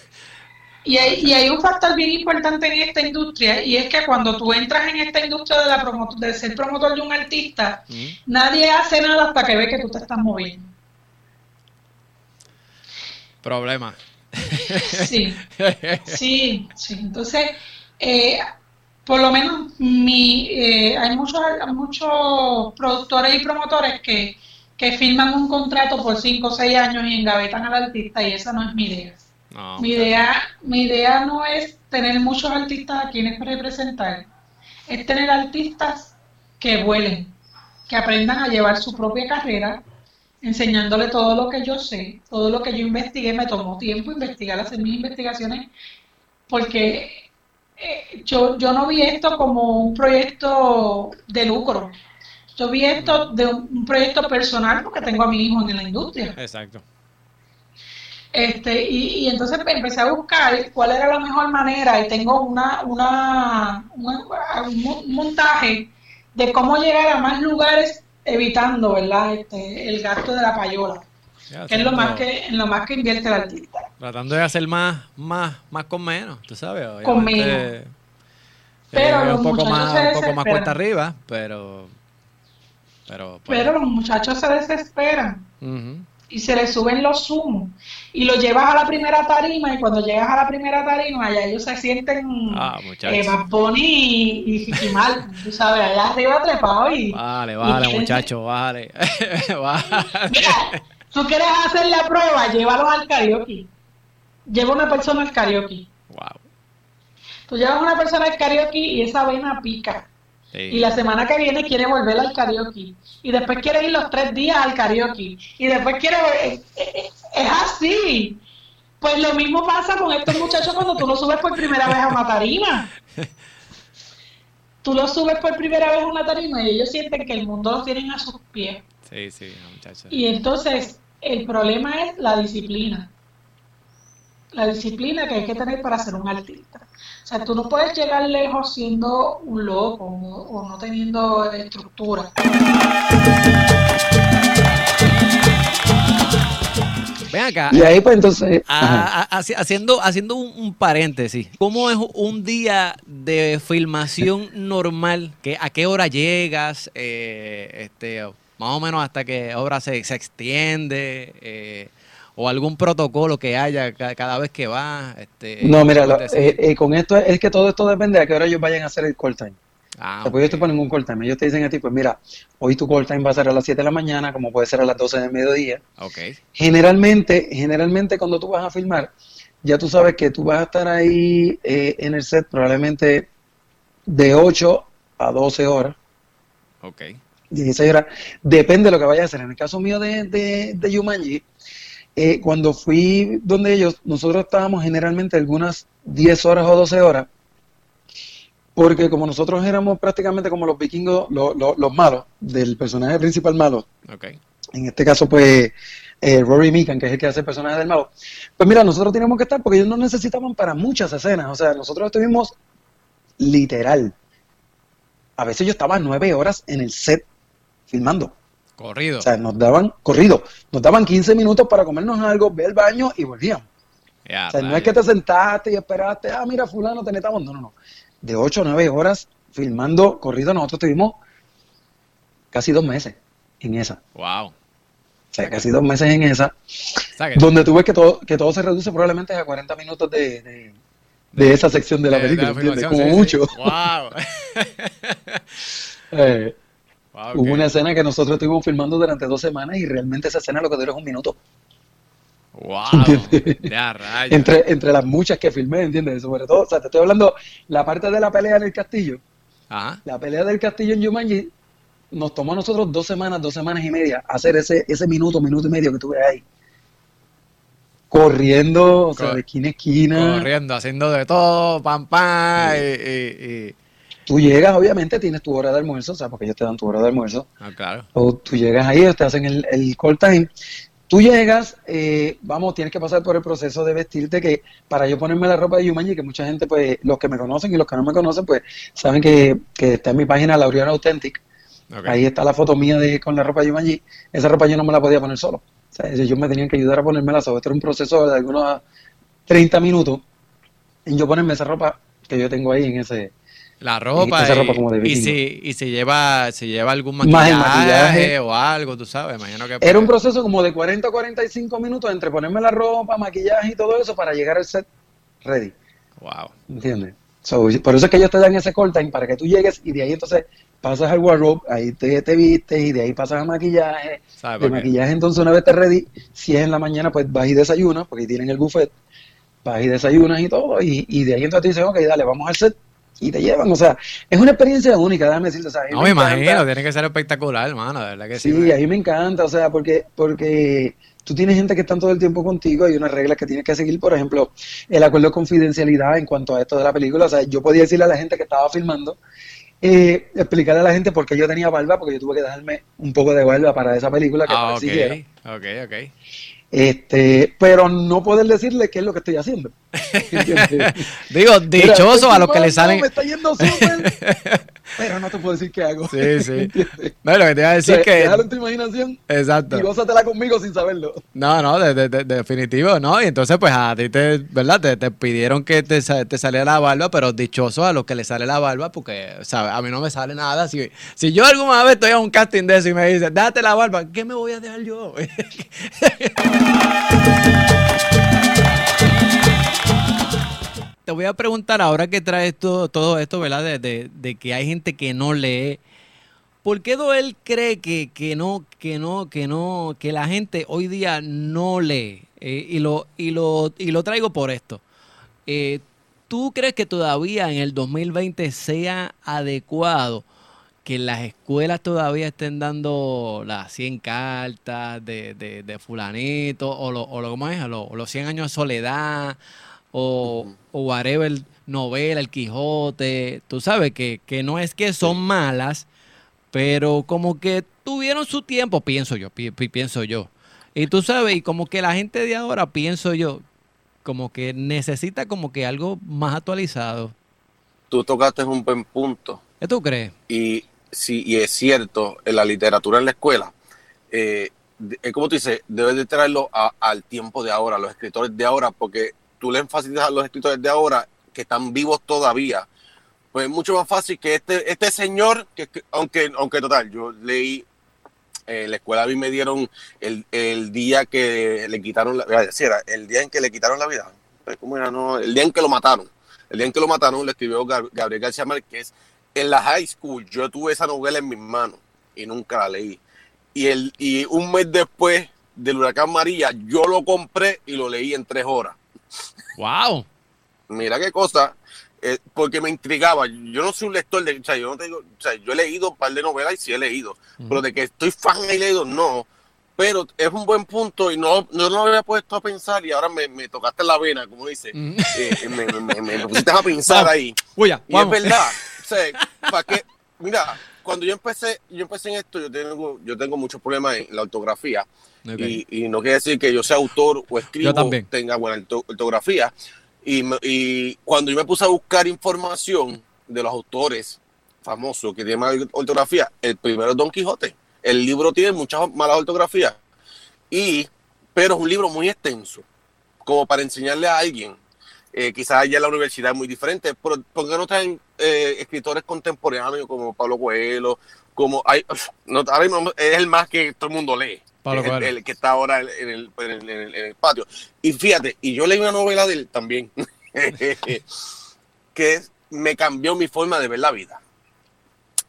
Y hay, y hay, un factor bien importante en esta industria y es que cuando tú entras en esta industria de, la de ser promotor de un artista, nadie hace nada hasta que ve que tú te estás moviendo. Problema. Sí, sí, sí. Entonces, eh, por lo menos mi, eh, hay muchos, muchos productores y promotores que, que firman un contrato por 5 o 6 años y engavetan al artista y esa no es mi idea mi, idea, mi idea no es tener muchos artistas a quienes representar, es tener artistas que vuelen, que aprendan a llevar su propia carrera, enseñándole todo lo que yo sé, todo lo que yo investigué, me tomó tiempo investigar, hacer mis investigaciones, porque eh, yo, yo no vi esto como un proyecto de lucro, yo vi esto de un, un proyecto personal porque tengo a mi hijo en la industria. Exacto. Este, y, entonces empecé a buscar cuál era la mejor manera y tengo una, una, un montaje de cómo llegar a más lugares evitando ¿verdad? Este, el gasto de la payola, que es lo más que, en lo más que invierte el artista. Tratando de hacer más, más, más con menos, tú sabes. Con menos. Pero un poco más, un poco más cuesta arriba, pero pero, pues, pero los muchachos se desesperan y se le suben los zumos y lo llevas a la primera tarima y cuando llegas a la primera tarima ya ellos se sienten ah, eh, y, y mal, *laughs* tú sabes, allá arriba trepado y... Vale, vale, muchachos, *laughs* vale. Mira, tú quieres hacer la prueba, llévalos al karaoke. Lleva una persona al karaoke. Wow. Tú llevas una persona al karaoke y esa vena pica. Y la semana que viene quiere volver al karaoke. Y después quiere ir los tres días al karaoke. Y después quiere... Es, es así. Pues lo mismo pasa con estos muchachos cuando tú lo subes por primera vez a una tarima. Tú lo subes por primera vez a una tarima y ellos sienten que el mundo los tienen a sus pies. Sí, sí, muchachos. Y entonces el problema es la disciplina. La disciplina que hay que tener para ser un artista. O sea, tú no puedes llegar lejos siendo un loco o, no teniendo estructura. Ven acá. Y ahí pues entonces... haciendo haciendo un, paréntesis, ¿cómo es un día de filmación normal? ¿A qué hora llegas? Eh, este, más o menos hasta que obra se, se extiende. Eh, o algún protocolo que haya cada vez que va. Este, no, mira, eh, eh, con esto es que todo esto depende de a qué hora ellos vayan a hacer el call time. Ah, Después ellos te ponen un call time. Ellos te dicen a ti, pues mira, hoy tu call time va a ser a las 7 de la mañana, como puede ser a las 12 de mediodía. Okay. Generalmente, generalmente cuando tú vas a filmar, ya tú sabes que tú vas a estar ahí eh, en el set probablemente de 8 a 12 horas. Ok. 16 horas, depende de lo que vaya a hacer. En el caso mío de, de, de Yumanji, eh, cuando fui donde ellos, nosotros estábamos generalmente algunas 10 horas o 12 horas, porque como nosotros éramos prácticamente como los vikingos, los malos, del personaje principal malo, en este caso pues eh, Rory Meekan, que es el que hace el personaje del malo, pues mira, nosotros teníamos que estar porque ellos nos necesitaban para muchas escenas, o sea, nosotros estuvimos literal. A veces yo estaba nueve horas en el set filmando. Corrido. O sea, nos daban, corrido, nos daban 15 minutos para comernos algo, ver el baño y volvíamos. o sea, no es que te sentaste y esperaste, ah, mira, fulano, te necesitamos. No, no, no. De 8 a 9 horas filmando corrido, nosotros tuvimos casi dos meses en esa. Wow. O sea, casi dos meses en esa. donde tú ves que todo, que todo se reduce probablemente a 40 minutos de, de, esa sección de la película, Como mucho. Wow. *laughs* eh, Hubo una escena que nosotros estuvimos filmando durante dos semanas y realmente esa escena lo que duró es un minuto. Wow, entre, entre las muchas que filmé, ¿entiendes? Sobre todo, o sea, te estoy hablando la parte de la pelea en el castillo. Ajá. La pelea del castillo en Yumanji nos tomó a nosotros dos semanas, dos semanas y media hacer ese, ese minuto, minuto y medio que tuve ahí. Corriendo, o sea, de esquina a esquina. Corriendo, haciendo de todo, pam, pam, y Tú llegas, obviamente, tienes tu hora de almuerzo, o sea, porque ellos te dan tu hora de almuerzo. Ah, claro. O tú llegas ahí, te hacen el, el call time. Tú llegas, eh, vamos, tienes que pasar por el proceso de vestirte, que para yo ponerme la ropa de Yumanji, que mucha gente, pues, los que me conocen y los que no me conocen, pues, saben que, que está en mi página Laureano Authentic. Ahí está la foto mía de con la ropa de Yumanji. Esa ropa yo no me la podía poner solo. O sea, ellos me tenían que ayudar a ponérmela solo. Esto era un proceso de algunos 30 minutos en yo ponerme esa ropa que yo tengo ahí en ese, la ropa. Y, si, y si lleva, si lleva algún maquillaje, o algo, tú sabes. Imagino que Era un proceso como de 40 o 45 minutos entre ponerme la ropa, maquillaje y todo eso para llegar al set ready. Wow. ¿Entiendes? por eso es que ellos te dan ese call time para que tú llegues y de ahí entonces pasas al wardrobe, ahí te, te vistes y de ahí pasas al maquillaje. De maquillaje entonces una vez te ready, si es en la mañana pues vas y desayunas, porque tienen el buffet, vas y desayunas y todo, y, y de ahí entonces te dicen, ok, dale, vamos al set y te llevan, o sea, es una experiencia única, déjame decirte, o No, me, imagino, tiene que ser espectacular, hermano, de verdad que sí. Sí, a mí me encanta, o sea, porque, porque tú tienes gente que está todo el tiempo contigo, hay unas reglas que tienes que seguir, por ejemplo, el acuerdo de confidencialidad en cuanto a esto de la película, o sea, yo podía decirle a la gente que estaba filmando, eh, explicarle a la gente por qué yo tenía barba, porque yo tuve que dejarme un poco de barba para esa película que ah, ok, ok, ok. Este, pero no poder decirle qué es lo que estoy haciendo. *laughs* Digo, dichoso a los que le salen. Me está yendo súper. *laughs* pero no te puedo decir qué hago. Sí, sí. *laughs* No, lo que te iba a decir es que. Déjalo en tu imaginación. Exacto. Y gózatela conmigo sin saberlo. No, no, de, de, definitivo, ¿no? Y entonces, pues a ti te, ¿verdad? Te, te pidieron que te, te, saliera la barba, pero dichoso a los que le sale la barba, porque, ¿sabes? A mí no me sale nada. Si, si yo alguna vez estoy a un casting de eso y me dicen, déjate la barba, ¿qué me voy a dejar yo? Te voy a preguntar ahora que traes todo, todo esto, ¿verdad? De, que hay gente que no lee. ¿Por qué Doel cree que, no, que no, que no, que la gente hoy día no lee? Eh, y, lo, y, lo, y lo traigo por esto. Eh, ¿Tú crees que todavía en el 2020 sea adecuado que las escuelas todavía estén dando las 100 cartas de, de, fulanito o, lo, o lo, ¿cómo es? los 100 años de soledad o, o whatever novela, el Quijote, tú sabes que, que no es que son malas, pero como que tuvieron su tiempo, pienso yo, pienso yo. Y tú sabes, y como que la gente de ahora, pienso yo, como que necesita como que algo más actualizado. Tú tocaste un buen punto. ¿Qué tú crees? Y sí, y es cierto, en la literatura en la escuela, eh, como tú dices, debes de traerlo al tiempo de ahora, a los escritores de ahora, porque tú le enfatices a los escritores de ahora que están vivos todavía. Pues es mucho más fácil que este, este señor, que, aunque, aunque total, yo leí en eh, la escuela a mí me dieron el, el día que le quitaron la vida, el día en que le quitaron la vida, ¿cómo era? No, el día en que lo mataron. El día en que lo mataron le escribió Gabriel García Márquez en la high school yo tuve esa novela en mis manos y nunca la leí. Y, el, y un mes después del huracán María, yo lo compré y lo leí en tres horas. ¡Wow! Mira qué cosa. eh, porque me intrigaba. Yo no soy un lector de, o sea, yo no tengo, o sea, yo he leído un par de novelas y sí he leído, pero de que estoy fan y leído, no. Pero es un buen punto y no, no lo había puesto a pensar y ahora me, me tocaste la vena, como dice. Eh, me, me, me, pusiste a pensar *laughs* ahí. y es verdad. *laughs* Sea, ¿para qué? Mira, cuando yo empecé, yo empecé en esto, yo tengo, yo tengo muchos problemas en la ortografía. Y, no quiere decir que yo sea autor o escribo tenga buena ortografía. Y, y, cuando yo me puse a buscar información de los autores famosos que tienen mala ortografía, el primero es Don Quijote. El libro tiene muchas malas ortografías, y, pero es un libro muy extenso, como para enseñarle a alguien. Eh, quizás allá en la universidad es muy diferente, pero ¿por qué no traen eh, escritores contemporáneos como Pablo Coelho? Como hay, no, es el más que todo el mundo lee. el, que está ahora en el, en el, patio. Y fíjate, y yo leí una novela de él también, *laughs* que me cambió mi forma de ver la vida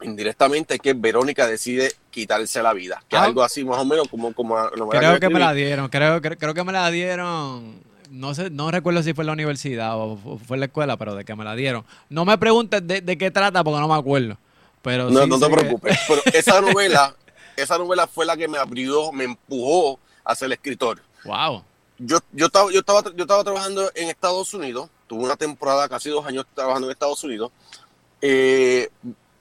indirectamente es que Verónica decide quitarse la vida. Que es ah. algo así más o menos como... como creo que me la dieron, creo, creo, que me la dieron... No sé, no recuerdo si fue en la universidad o fue en la escuela, pero de que me la dieron. No me preguntes de, qué trata porque no me acuerdo. Pero no, no te preocupes. *laughs* Pero esa novela, esa novela fue la que me abrió, me empujó a ser escritor. Wow. Yo, yo, estaba, yo, estaba, yo estaba trabajando en Estados Unidos, tuve una temporada, casi dos años trabajando en Estados Unidos. Eh,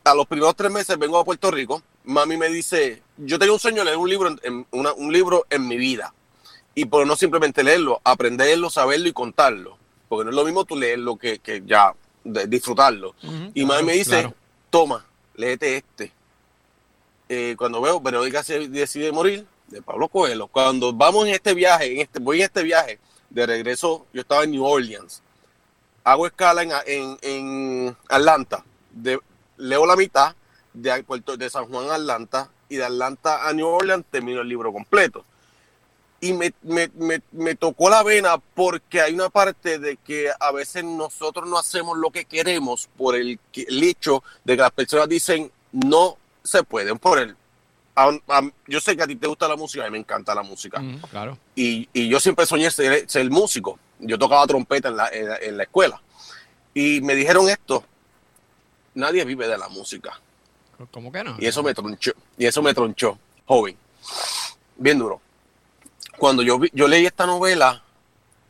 a los primeros tres meses vengo a Puerto Rico, mami me dice, yo tengo un sueño de leer un libro en, un libro en mi vida. Y por no simplemente leerlo, aprenderlo, saberlo y contarlo. Porque no es lo mismo tú leerlo que, que ya disfrutarlo. y mami me dice, toma, léete este. Eh, cuando veo Verónica se decide morir, de Pablo Coelho, cuando vamos en este viaje, en este, voy en este viaje, de regreso, yo estaba en New Orleans, hago escala en, en, en Atlanta, de, leo la mitad de, de San Juan a Atlanta y de Atlanta a New Orleans termino el libro completo. Y me, me, me, tocó la vena porque hay una parte de que a veces nosotros no hacemos lo que queremos por el, hecho de que las personas dicen no se pueden por el yo sé que a ti te gusta la música y me encanta la música. claro. Y, y, yo siempre soñé ser, ser músico. Yo tocaba trompeta en la, en la, escuela. Y me dijeron esto, nadie vive de la música. ¿Cómo que no? Y eso me tronchó, y eso me tronchó, joven. Bien duro. Cuando yo, yo leí esta novela,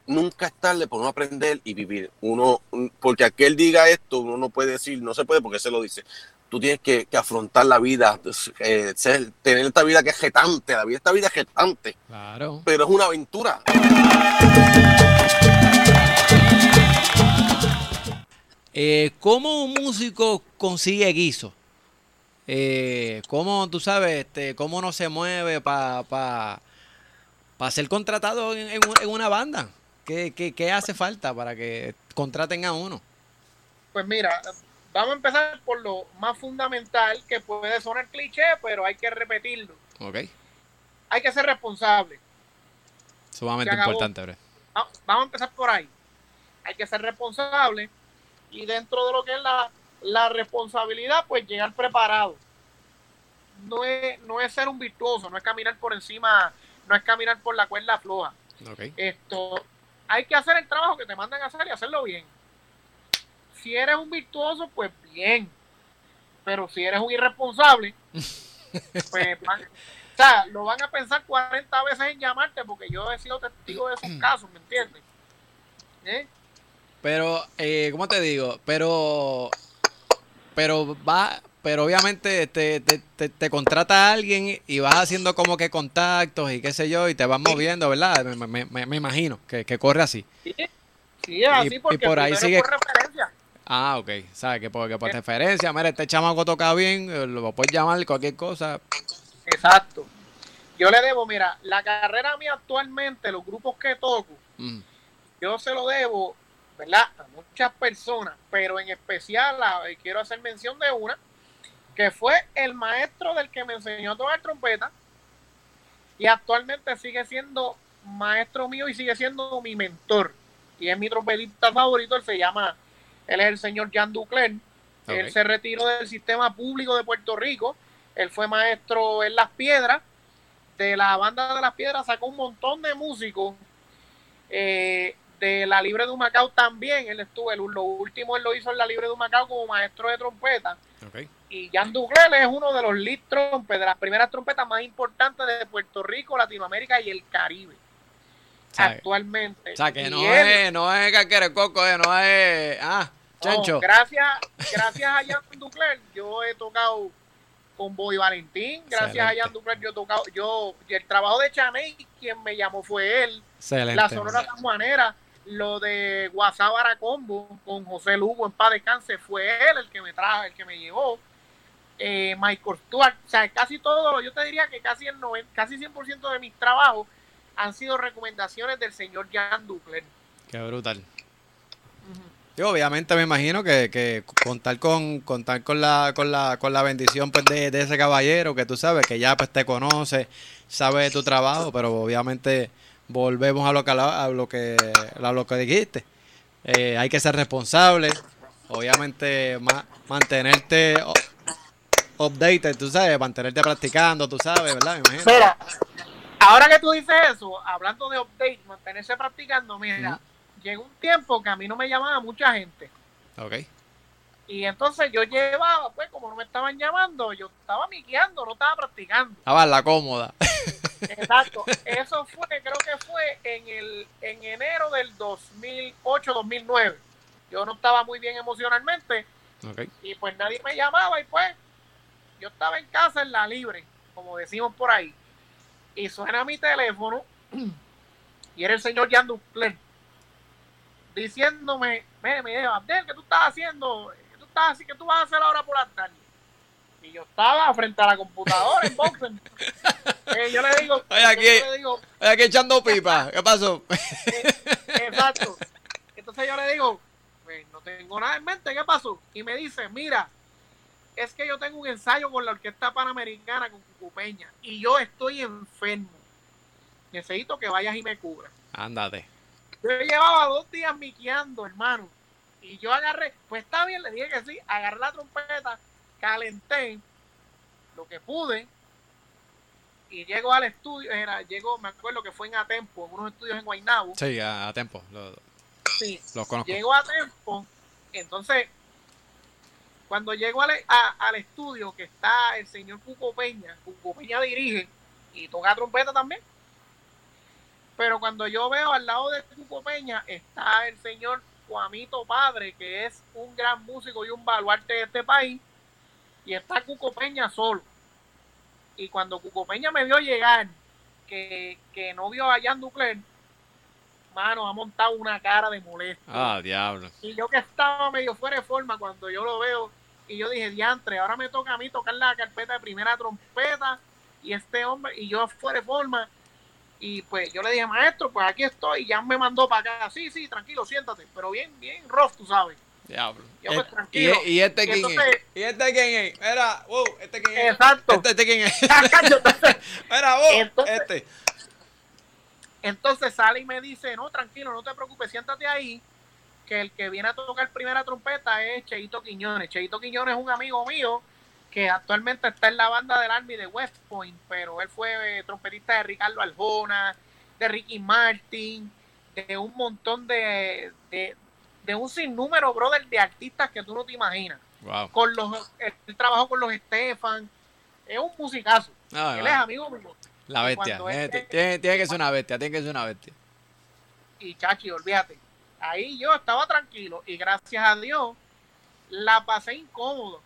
nunca es tarde por no aprender y vivir. Uno, porque aquel diga esto, uno no puede decir, no se puede porque se lo dice. Tú tienes que, afrontar la vida, eh, tener esta vida que es jetante, la vida, esta vida es jetante. Claro. Pero es una aventura. Eh, ¿Cómo un músico consigue guiso? Eh, ¿Cómo, tú sabes, este, cómo no se mueve para pa, ser contratado en, una banda? ¿Qué, hace falta para que contraten a uno? Pues mira, vamos a empezar por lo más fundamental que puede sonar cliché, pero hay que repetirlo. Ok. Hay que ser responsable. Sumamente importante, bro. Vamos a empezar por ahí. Hay que ser responsable y dentro de lo que es la, responsabilidad, pues llegar preparado. No es, no es ser un virtuoso, no es caminar por encima, no es caminar por la cuerda floja. Esto, hay que hacer el trabajo que te mandan a hacer y hacerlo bien. Si eres un virtuoso, pues bien. Pero si eres un irresponsable, *laughs* pues o sea, lo van a pensar 40 veces en llamarte porque yo he sido testigo de esos casos, ¿me entiendes? ¿Eh? Pero, eh, ¿cómo te digo? Pero, pero va, pero obviamente te, te, te, contrata a alguien y vas haciendo como que contactos y qué sé yo, y te vas moviendo, ¿verdad? Me, me, me imagino que, que, corre así. Sí, sí es así porque por ahí sigue... por referencia. Ah, ok. ¿Sabes? Que porque por referencia, mira, este chamaco toca bien, eh, lo puedes llamar cualquier cosa. Exacto. Yo le debo, mira, la carrera mía actualmente, los grupos que toco, mm. yo se lo debo ¿verdad? A muchas personas, pero en especial quiero hacer mención de una, que fue el maestro del que me enseñó a tocar trompeta y actualmente sigue siendo maestro mío y sigue siendo mi mentor. Y es mi trompetista favorito, él se llama, él es el señor Jan Ducler. Él se retiró del sistema público de Puerto Rico. Él fue maestro en Las Piedras. De la banda de Las Piedras sacó un montón de músicos. Eh, de la Libre de Humacao también, él estuvo, el, lo último él lo hizo en la Libre de Humacao como maestro de trompeta. Y Jan Ducler es uno de los lead trompes, de las primeras trompetas más importantes de Puerto Rico, Latinoamérica y el Caribe. Actualmente. O sea, que no, es, no es Coco, eh, no es... Ah, Chencho. gracias, gracias a Jan Ducler, yo he tocado con Boy Valentín, gracias a Jan Ducler, yo he tocado, yo, el trabajo de Chaney, quien me llamó fue él. La Sonora San lo de Guasábara Combo con José Lugo en paz descanse, fue él el que me trajo, el que me llevó. Eh, Michael Stuart, o sea, casi todo, yo te diría que casi el 90, casi 100% de mis trabajos han sido recomendaciones del señor Jan Ducler. Qué brutal. obviamente me imagino que, contar con contar con la con la con la bendición pues de, ese caballero que tú sabes que ya pues te conoce, sabe de tu trabajo, pero obviamente volvemos a lo que a lo que a lo que dijiste. Eh, hay que ser responsable, obviamente mantenerte updated, tú sabes, mantenerte practicando, tú sabes, ¿verdad? Me imagino. Ahora que tú dices eso, hablando de update, mantenerse practicando, mira, llegó un tiempo que a mí no me llamaba mucha gente. Ok. Y entonces yo llevaba, pues como no me estaban llamando, yo estaba miqueando, no estaba practicando. Estaba en la cómoda. Exacto. *laughs* Eso fue, creo que fue en el en enero del 2008-2009. Yo no estaba muy bien emocionalmente. Okay. Y pues nadie me llamaba y pues yo estaba en casa en la libre, como decimos por ahí y suena mi teléfono *clears throat* y era el señor Jan Ducler diciéndome, me, me dijo, Abdel, ¿qué tú estás haciendo? ¿Qué tú, estás, ¿Qué tú vas a hacer ahora por la tarde? Y yo estaba frente a la computadora en Boxer. *laughs* Eh, yo le digo, Oye, aquí, le digo, aquí echando pipa, ¿qué pasó? *laughs* Eh, exacto. Entonces yo le digo, pues no tengo nada en mente, ¿qué pasó? Y me dice, mira, es que yo tengo un ensayo con la Orquesta Panamericana con Cucupeña y yo estoy enfermo. Necesito que vayas y me cubras. Ándate. Yo llevaba dos días miqueando, hermano. Y yo agarré, pues está bien, le dije que sí, agarré la trompeta, calenté lo que pude y llego al estudio, era, llego, me acuerdo que fue en Atempo, en unos estudios en Guaynabo. Sí, a Atempo. sí, los conozco. Llego a Atempo, entonces cuando llego al, al estudio que está el señor Cuco Peña, Cuco Peña dirige y toca trompeta también. Pero cuando yo veo al lado de Cuco Peña está el señor Juanito Padre, que es un gran músico y un baluarte de este país, y está Cuco Peña solo. Y cuando Cuco Peña me vio llegar, que, que no vio a Jan Ducler, mano, ha montado una cara de molestia. Ah, diablo. Y yo que estaba medio fuera de forma, cuando yo lo veo, y yo dije, diantre, ahora me toca a mí tocar la carpeta de primera trompeta y este hombre, y yo fuera de forma, y pues yo le dije, maestro, pues aquí estoy, y ya me mandó para acá, sí, sí, tranquilo, siéntate, pero bien, bien rough, tú sabes. Diablo. Yo, pues, eh, tranquilo. ¿Y, este quién es? ¿Y este quién es? Mira, wow, este quién es. Exacto. Este, este quién es. *laughs* *laughs* Mira, wow, este. Entonces sale y me dice, no, tranquilo, no te preocupes, siéntate ahí que el que viene a tocar primera trompeta es Cheito Quiñones. Cheito Quiñones es un amigo mío que actualmente está en la banda del Army de West Point, pero él fue eh, trompetista de Ricardo Aljona, de Ricky Martin, de un montón de, de, un sinnúmero, brother, de artistas que tú no te imaginas. Con los, él trabajó con los Stefan, es un musicazo. Ah, él es amigo mío. La bestia, tiene, tiene, que ser una bestia, tiene que ser una bestia. Y Chachi, olvídate, ahí yo estaba tranquilo y gracias a Dios la pasé incómodo.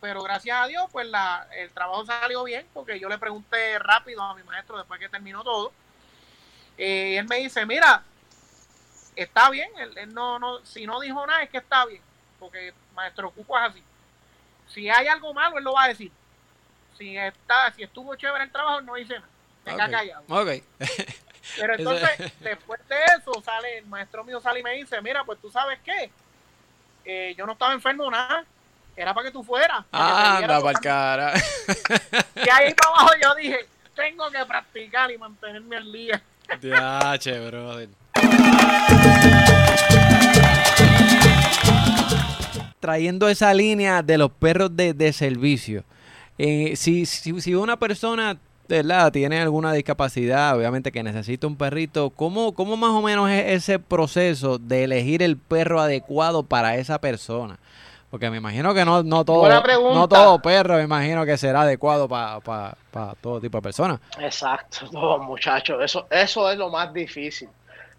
Pero gracias a Dios, pues la, el trabajo salió bien porque yo le pregunté rápido a mi maestro después que terminó todo. Eh, y él me dice, mira, está bien, él, no, no, si no dijo nada es que está bien, porque maestro Cuco es así. Si hay algo malo, él lo va a decir. Si está, si estuvo chévere el trabajo, no dice nada. Venga callado. Ok. *laughs* Pero entonces, *laughs* después de eso, sale el maestro mío sale y me dice, mira, pues tú sabes qué, eh, yo no estaba enfermo nada, era para que tú fueras. Ah, anda, para cara. Y ahí *laughs* para abajo yo dije, tengo que practicar y mantenerme al día. Diache, brother. Trayendo esa línea de los perros de, servicio. Eh, si, si, si una persona ¿verdad? tiene alguna discapacidad, obviamente que necesita un perrito, ¿cómo, cómo más o menos es ese proceso de elegir el perro adecuado para esa persona? Porque me imagino que no, no, todo, no todo perro, me imagino que será adecuado para todo tipo de personas. Exacto, *laughs* no, muchachos, eso, eso es lo más difícil.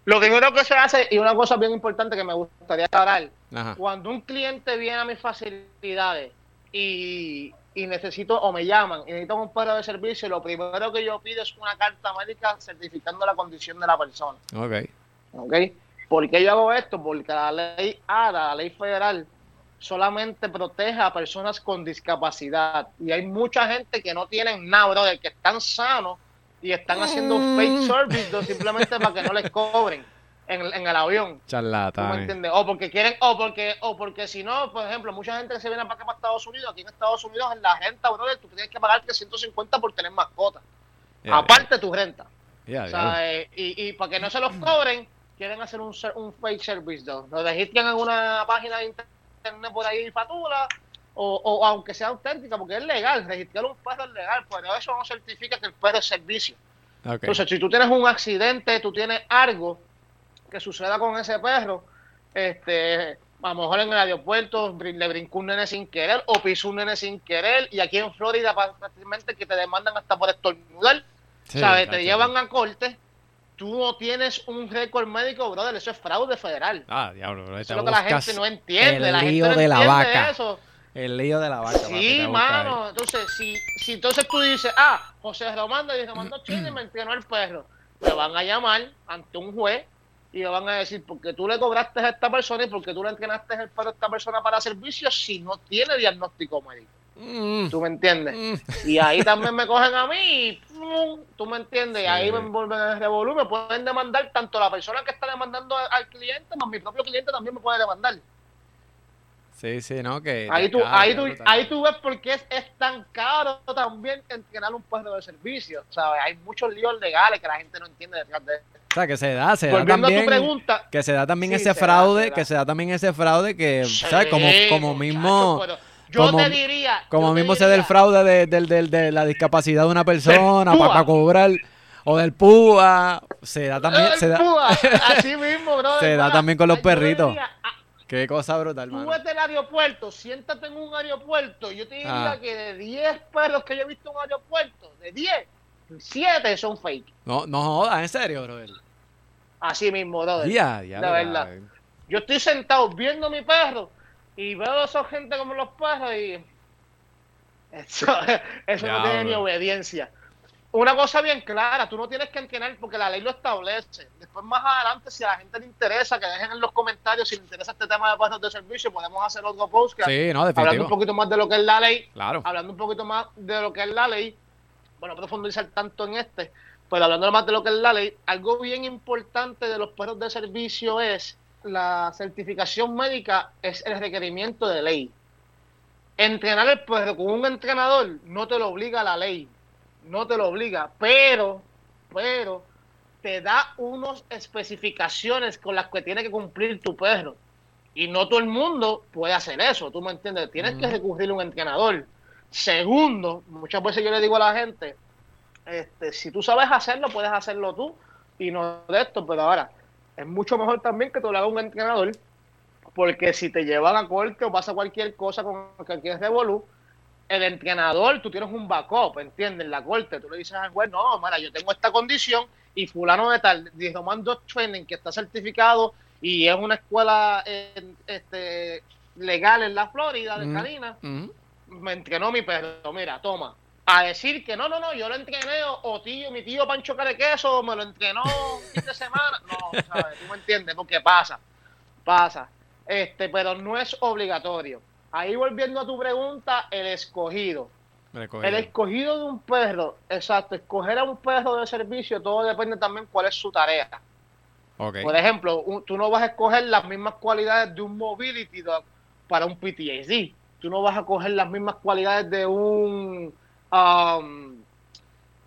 Lo primero que se hace, y una cosa bien importante que me gustaría hablar, cuando un cliente viene a mis facilidades y, necesito, o me llaman y necesito un perro de servicio, lo primero que yo pido es una carta médica certificando la condición de la persona. Ok. Ok. ¿Por qué yo hago esto? Porque la ley ADA, la ley federal, solamente protege a personas con discapacidad. Y hay mucha gente que no tienen nada, brother, que están sanos y están haciendo un fake mm. service simplemente para que no les cobren en, el avión. Charlata. me entiendes? O porque quieren, o porque, o porque si no, por ejemplo, mucha gente que se viene para acá para Estados Unidos, aquí en Estados Unidos en la renta, brother, tú tienes que pagarte 150 por tener mascota. aparte tu renta. Eh, y, y para que no se los *clears throat* cobren, quieren hacer un, un fake service. Lo registran en una página de internet por ahí fatula, o, o, aunque sea auténtica, porque es legal, registrar un perro es legal, pero eso no certifica que el perro es servicio. Entonces, si tú tienes un accidente, tú tienes algo que suceda con ese perro, este, a lo mejor en el aeropuerto le brincó un nene sin querer o pisó un nene sin querer, y aquí en Florida prácticamente que te demandan hasta por estornudar, ¿sabes? Te llevan a corte tú no tienes un récord médico, brother, eso es fraude federal. Ah, diablo, Eso es lo que la gente no entiende. El lío de la vaca. El lío de la vaca. Sí, mano. Entonces, si, si entonces tú dices, ah, José Román dice, mandó Chile y me entrenó el perro, le van a llamar ante un juez y le van a decir, porque tú le cobraste a esta persona y porque tú le entrenaste el perro a esta persona para servicios si no tiene diagnóstico médico. Mm. ¿Tú me entiendes? Mm. Y ahí también me cogen a mí y ¿tú me entiendes? Y ahí me envuelven en ese volumen. Me pueden demandar tanto la persona que está demandando al cliente, más mi propio cliente también me puede demandar. Sí, sí, ¿no? Que ahí tú, ahí, tú, ahí tú ves por qué es, tan caro también entrenar un perro de servicio. ¿sabes? Hay muchos líos legales que la gente no entiende detrás de esto. O sea, que se da, se da también, que se da también ese fraude, que se da también ese fraude que, ¿sabes? Como, como mismo... Yo te diría. Como mismo se del fraude de, de, de, la discapacidad de una persona para, cobrar. O del púa. Se da también. Se da, *laughs* Así mismo, bro. Se da también con los perritos. Ah, Qué cosa brutal, Tú vete al aeropuerto, siéntate en un aeropuerto. Yo te diría ah. que de 10 perros que yo he visto en un aeropuerto, de 10, 7 son fake. No, no jodas, en serio, bro. Así mismo, brother. Ya, ya. De verdad. Yo estoy sentado viendo a mi perro y veo a esa gente como los perros y eso, *laughs* eso no tiene ni obediencia. Una cosa bien clara, tú no tienes que entrenar porque la ley lo establece. Después más adelante, si a la gente le interesa, que dejen en los comentarios si le interesa este tema de perros de servicio, podemos hacer otro post sí, no, hablando un poquito más de lo que es la ley. Claro. Hablando un poquito más de lo que es la ley. Bueno, profundizar tanto en este, pero hablando más de lo que es la ley, algo bien importante de los perros de servicio es la certificación médica es el requerimiento de ley. Entrenar el perro con un entrenador no te lo obliga la ley, no te lo obliga, pero, pero te da unas especificaciones con las que tiene que cumplir tu perro. Y no todo el mundo puede hacer eso, ¿tú me entiendes? Tienes que recurrir a un entrenador. Segundo, muchas veces yo le digo a la gente, este, si tú sabes hacerlo, puedes hacerlo tú y no de esto, pero ahora, es mucho mejor también que te lo haga un entrenador, porque si te llevan a corte o pasa cualquier cosa con cualquier revolú, el entrenador, tú tienes un backup, ¿entiendes? La corte, tú le dices al juez, no, mira, yo tengo esta condición y fulano de tal, de Romando Training, que está certificado y es una escuela este, legal en la Florida, de Carina, me entrenó mi perro, mira, toma, a decir que no, no, no, yo lo entrené, o, tío, mi tío Pancho Queso me lo entrenó un fin de semana. No, ¿sabes? Tú me entiendes, porque pasa, pasa. Este, pero no es obligatorio. Ahí volviendo a tu pregunta, el escogido. El escogido, de un perro, exacto, escoger a un perro de servicio, todo depende también cuál es su tarea. Por ejemplo, tú no vas a escoger las mismas cualidades de un mobility para un PTSD. Tú no vas a coger las mismas cualidades de un um,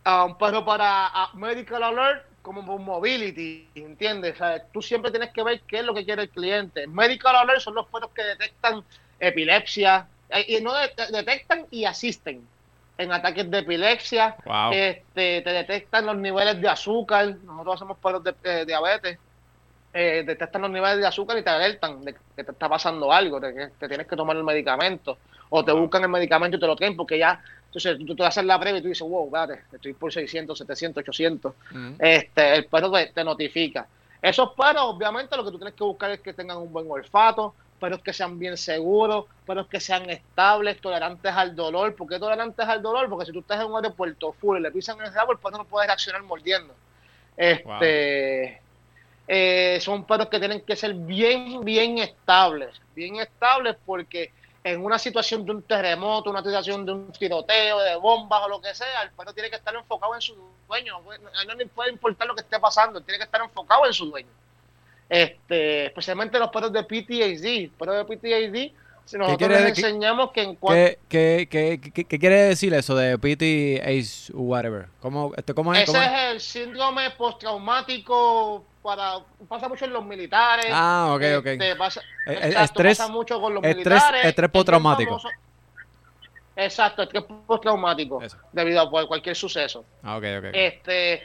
un perro para medical alert como mobility, ¿entiendes? tú siempre tienes que ver qué es lo que quiere el cliente. Medical alert son los perros que detectan epilepsia, eh, y no detectan y asisten. en ataques de epilepsia, este, te detectan los niveles de azúcar, nosotros hacemos perros de, diabetes, eh, detectan los niveles de azúcar y te alertan de que te está pasando algo, de que te tienes que tomar el medicamento, o te buscan el medicamento y te lo traen porque ya, entonces tú te haces la prueba y tú dices, wow, espérate, estoy por 600, 700, 800, este, el perro te, notifica. Esos perros, obviamente, lo que tú tienes que buscar es que tengan un buen olfato, perros que sean bien seguros, perros que sean estables, tolerantes al dolor. ¿Por qué tolerantes al dolor? Porque si tú estás en un aeropuerto full y le pisan el rabo, el perro no puede reaccionar mordiendo. Este, eh, son perros que tienen que ser bien, bien estables. Bien estables porque en una situación de un terremoto, una situación de un tiroteo, de bombas o lo que sea, el perro tiene que estar enfocado en su dueño. No le puede importar lo que esté pasando, tiene que estar enfocado en su dueño este, especialmente los perros de PTAD. Perros de PTAD, si nosotros les enseñamos que en cuanto... ¿Qué, qué, qué, qué, quiere decir eso de PTAD whatever? ¿Cómo, este, cómo es, Ese es el síndrome postraumático para pasa mucho en los militares. Ah, ok, ok. Este, pasa, estrés, pasa mucho con los militares. Estrés postraumático. Exacto, estrés postraumático debido a cualquier suceso. Ah, ok, ok. Este,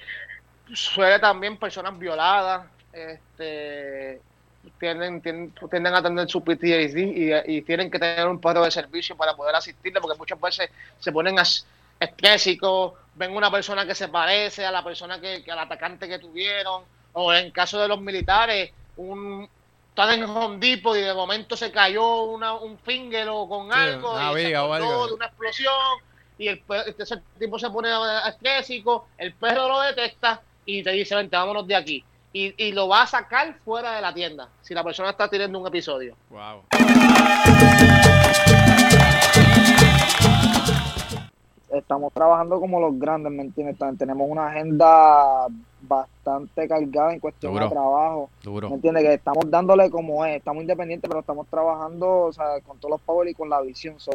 suele también personas violadas, este, tienden, tienden, a tener su PTSD y, y, tienen que tener un perro de servicio para poder asistirle, porque muchas veces se ponen estrésicos, ven una persona que se parece a la persona que, al atacante que tuvieron, o en caso de los militares, un están en Home Depot y de momento se cayó una, un finger o con algo y se de una explosión y el, ese tipo se pone estrésico, el perro lo detecta y te dice, vente, vámonos de aquí y, y, lo va a sacar fuera de la tienda si la persona está teniendo un episodio. Wow. Estamos trabajando como los grandes, ¿me entiendes? Tenemos una agenda bastante cargada en cuestión de trabajo. Duro. ¿Me entiendes? Que estamos dándole como es, estamos independientes, pero estamos trabajando o sea, con todos los power y con la visión. So,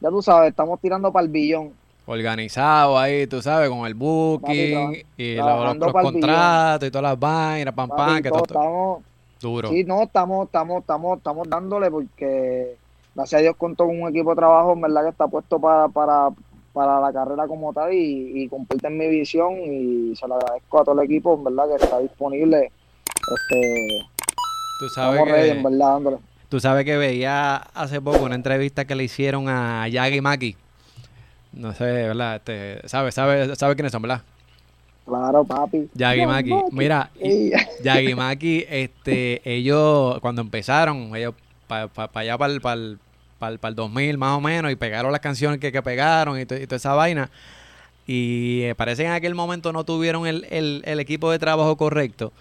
ya tú sabes, estamos tirando para el billón organizado ahí, tú sabes, con el booking y los, contratos y todas las vainas, pam, pam, que todo, estamos, duro. Sí, no, estamos, estamos, estamos, estamos dándole porque gracias a Dios cuento con un equipo de trabajo, en verdad que está puesto para, para, para la carrera como tal y, y comparten mi visión y se lo agradezco a todo el equipo, en verdad que está disponible. Este, tú sabes que, en verdad, dándole. Tú sabes que veía hace poco una entrevista que le hicieron a Yagi Maki no sé, ¿verdad? Este, ¿Sabe, sabe, sabe quiénes son, verdad? Claro, papi. Yagimaki. Mira, Yagimaki, este, ellos cuando empezaron, ellos para allá para el, para, el, 2000 más o menos, y pegaron las canciones que, que pegaron y, toda esa vaina. Y eh, parece que en aquel momento no tuvieron el, el, el, equipo de trabajo correcto.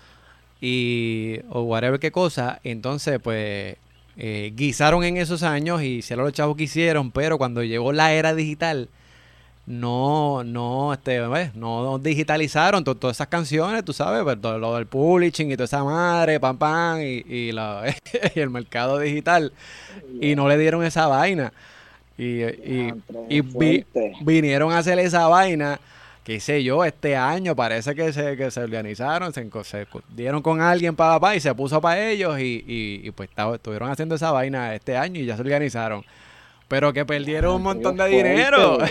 Y, o whatever qué cosa. Entonces, pues, eh, guisaron en esos años y hicieron los chavos que hicieron, pero cuando llegó la era digital no, no, este, no digitalizaron todas esas canciones, tú sabes, pero pues, lo del publishing y toda esa madre, pam, pam, y, y, la, *laughs* y el mercado digital, y no le dieron esa vaina. Y, y, y vinieron a hacer esa vaina, qué sé yo, este año parece que se, que se organizaron, se, dieron con alguien para papá y se puso para ellos y, y, pues estuvieron haciendo esa vaina este año y ya se organizaron. Pero que perdieron un montón de dinero. *laughs*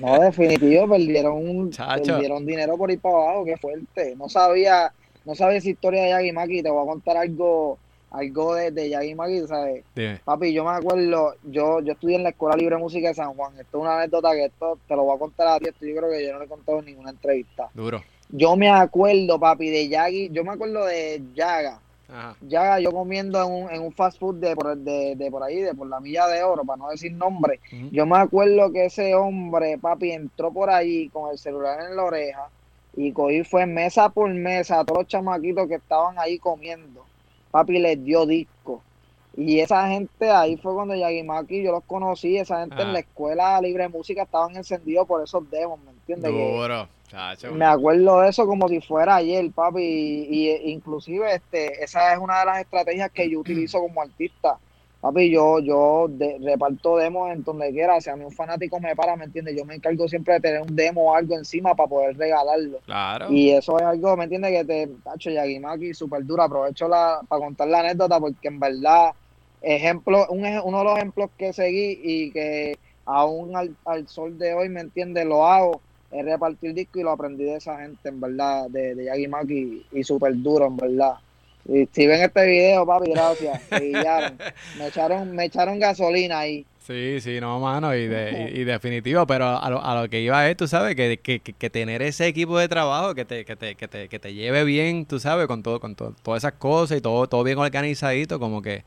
No, definitivo, perdieron, perdieron dinero por ir para abajo, qué fuerte. No sabía, no sabía esa historia de Yagimaki, te voy a contar algo, algo de, de Yagimaki, ¿sabes? Papi, yo me acuerdo, yo, yo estudié en la Escuela Libre de Música de San Juan. Esto es una anécdota que esto te lo voy a contar a ti, esto yo creo que yo no le he contado en ninguna entrevista. Duro. Yo me acuerdo, papi, de Yagi, yo me acuerdo de Yaga ya yo comiendo en un, en un fast food de por, de, de por ahí, de por la milla de oro, para no decir nombre. Yo me acuerdo que ese hombre, papi, entró por ahí con el celular en la oreja y cogí, fue mesa por mesa a todos los chamaquitos que estaban ahí comiendo. Papi les dio disco. Y esa gente, ahí fue cuando Yagimaki yo los conocí, esa gente en la escuela libre de música estaban encendidos por esos demos, ¿me entiendes? Me acuerdo de eso como si fuera ayer, papi, y, inclusive este, esa es una de las estrategias que yo utilizo *clears throat* como artista. Papi, yo, yo reparto demos en donde quiera, si a mí un fanático me para, ¿me entiendes? Yo me encargo siempre de tener un demo o algo encima para poder regalarlo. Claro. Y eso es algo, ¿me entiendes? Que te, tacho, Yagimaki, súper duro. Aprovecho la, para contar la anécdota porque en verdad, ejemplo, un, uno de los ejemplos que seguí y que aún al, al sol de hoy, ¿me entiendes? Lo hago, es repartir disco y lo aprendí de esa gente, en verdad, de, de Yagi Maki y, súper duro, en verdad. Y si ven este video, papi, gracias. *laughs* me, echaron, me echaron gasolina ahí. Sí, sí, no, mano, y, de, *laughs* y, definitivo, pero a lo, a lo, que iba es, tú sabes, que, que, que, tener ese equipo de trabajo que te, que te, que te, que te lleve bien, tú sabes, con todo, con todo, todas esas cosas y todo, todo bien organizadito, como que,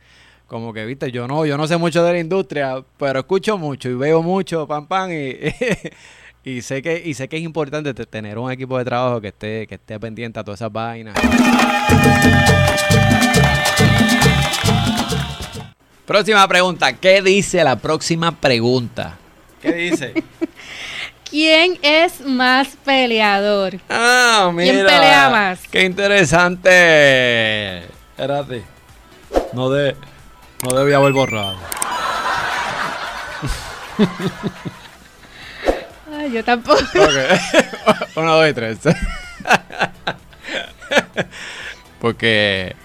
como que, viste, yo no, yo no sé mucho de la industria, pero escucho mucho y veo mucho, pam, pam, y, *laughs* y sé que, y sé que es importante tener un equipo de trabajo que esté, que esté pendiente a todas esas vainas. Próxima pregunta. ¿Qué dice la próxima pregunta? ¿Qué dice? *laughs* ¿Quién es más peleador? Ah, mira. ¿Quién pelea más? Qué interesante. Espérate. No de, no debía haber borrado. *laughs* Yo tampoco. *laughs* Uno, dos y tres. porque,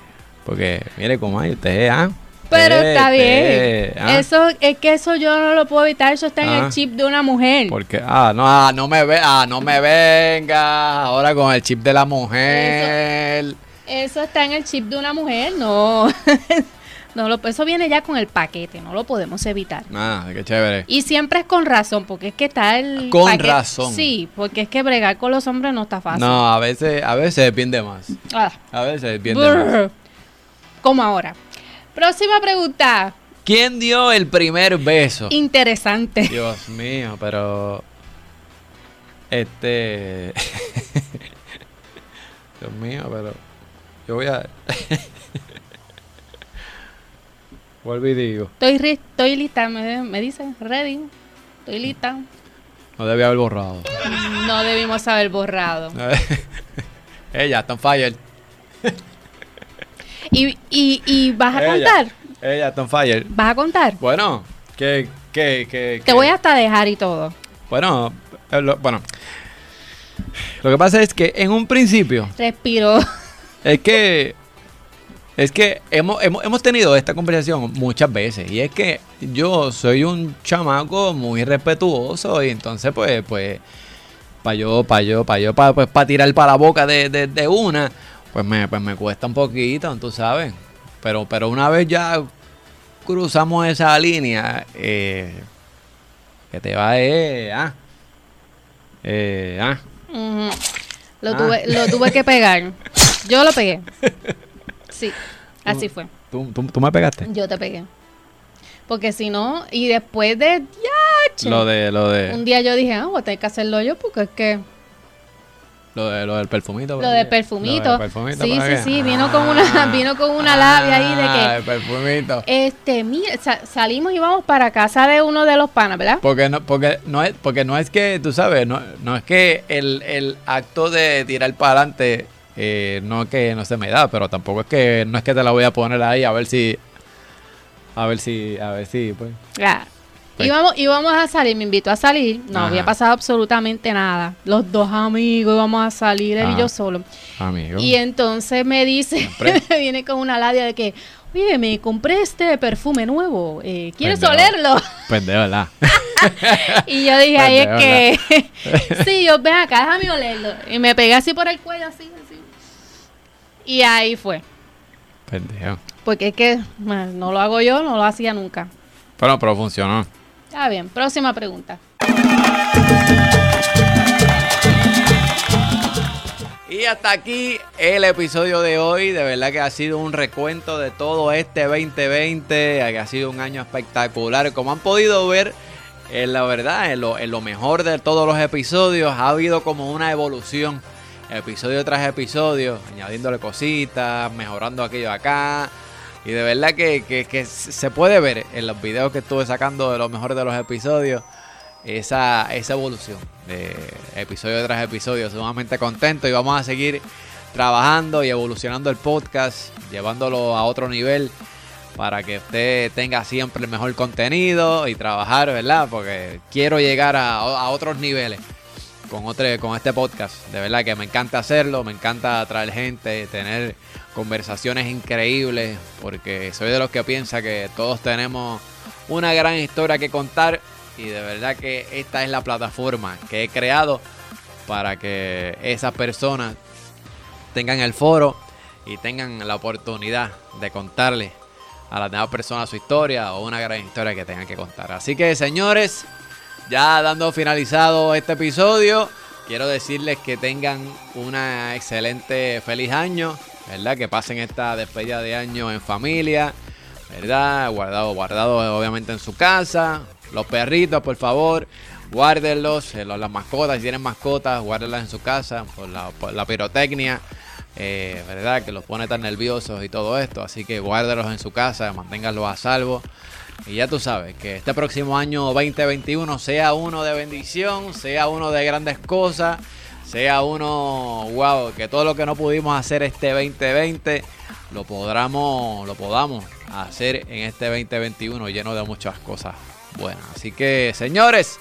porque, mire cómo hay usted, ¿ah? Pero está bien. ¿ah? Eso es que eso yo no lo puedo evitar, eso está en el ah. chip de una mujer. Porque ah, no, ah, no me ve, ah, no me venga ahora con el chip de la mujer. Eso, está en el chip de una mujer, no. *laughs* no lo, eso viene ya con el paquete, no lo podemos evitar. Ah, qué chévere. Y siempre es con razón, porque es que está el Con razón. Sí, porque es que bregar con los hombres no está fácil. No, a veces a veces depende más. A veces depende más. Como ahora. Próxima pregunta. ¿Quién dio el primer beso? Interesante. Dios mío, pero. Este. *laughs* Dios mío, pero. Yo voy a. *laughs* Vuelvo y digo. Estoy, estoy lista, me, me dice. Ready. Estoy lista. No debía haber borrado. No debimos haber borrado. *laughs* Ella, está fire. ¿Y, y, y vas a contar? Ella, Tom Fire. ¿Vas a contar? Bueno, que, que, que, Te voy hasta dejar y todo. Bueno, eh, lo, bueno. Lo que pasa es que en un principio. Respiro. Es que. Es que hemos, hemos, hemos tenido esta conversación muchas veces. Y es que yo soy un chamaco muy respetuoso. Y entonces, pues, pues. Para yo, para yo, para yo, para pues, pa tirar para la boca de, de, de una pues me, pues me cuesta un poquito, tú sabes. Pero, pero una vez ya cruzamos esa línea, eh, que te va eh, ah, eh, ah. lo, ah. Tuve, lo tuve que pegar. Yo lo pegué. *laughs* Sí, así fue. ¿Tú, tú, me pegaste? Yo te pegué. Porque si no, y después de... Ya, lo de, lo de... Un día yo dije, ah, voy a tener que hacerlo yo porque es que lo, de, lo del perfumito. Lo del perfumito. sí, sí, sí. Vino con una, *laughs* vino con una labia ahí de que. Ah, el perfumito. Este, mira, salimos y vamos para casa de uno de los panas, ¿verdad? Porque no, porque no es, porque no es que, tú sabes, no, no es que el, el acto de tirar para adelante eh, no es que no se me da, pero tampoco es que no es que te la voy a poner ahí a ver si. A ver si, a ver si, pues. Claro. Pues. Íbamos, a salir, me invitó a salir, no había pasado absolutamente nada. Los dos amigos íbamos a salir, él y yo solo. Amigos. Y entonces me dice, *laughs* viene con una ladia de que, oye, me compré este perfume nuevo, eh, ¿quieres olerlo? *laughs* Pues de verdad. *laughs* y yo dije, ahí es que, sí, yo ven acá, déjame olerlo. Y me pegué así por el cuello, así. Y ahí fue. Pendejo. Porque es que no lo hago yo, no lo hacía nunca. Pero, pero funcionó. Está bien, próxima pregunta. Y hasta aquí el episodio de hoy. De verdad que ha sido un recuento de todo este 2020. Que ha sido un año espectacular. Como han podido ver, en la verdad, en lo, en lo mejor de todos los episodios, ha habido como una evolución. Episodio tras episodio, añadiéndole cositas, mejorando aquello acá y de verdad que, se puede ver en los videos que estuve sacando de los mejores de los episodios esa, esa evolución de episodio tras episodio. Sumamente contento y vamos a seguir trabajando y evolucionando el podcast, llevándolo a otro nivel para que usted tenga siempre el mejor contenido y trabajar, ¿verdad? Porque quiero llegar a, a otros niveles con, otro, con este podcast. De verdad que me encanta hacerlo, me encanta traer gente, tener conversaciones increíbles, porque soy de los que piensa que todos tenemos una gran historia que contar y de verdad que esta es la plataforma que he creado para que esas personas tengan el foro y tengan la oportunidad de contarle a las demás personas su historia o una gran historia que tengan que contar. Así que señores, ya dando finalizado este episodio, quiero decirles que tengan una excelente feliz año, ¿verdad? Que pasen esta despedida de año en familia, ¿verdad? Guardado, guardado obviamente en su casa. Los perritos, por favor, guárdenlos. Eh, las mascotas, si tienen mascotas, guárdenlas en su casa por la, pirotecnia. Eh, ¿verdad? Que los pone tan nerviosos y todo esto. Así que guárdelos en su casa, manténganlos a salvo. Y ya tú sabes, que este próximo año 2021 sea uno de bendición, sea uno de grandes cosas, sea uno, wow, que todo lo que no pudimos hacer este 2020 lo podamos, lo podamos hacer en este 2021 lleno de muchas cosas buenas. Así que, señores,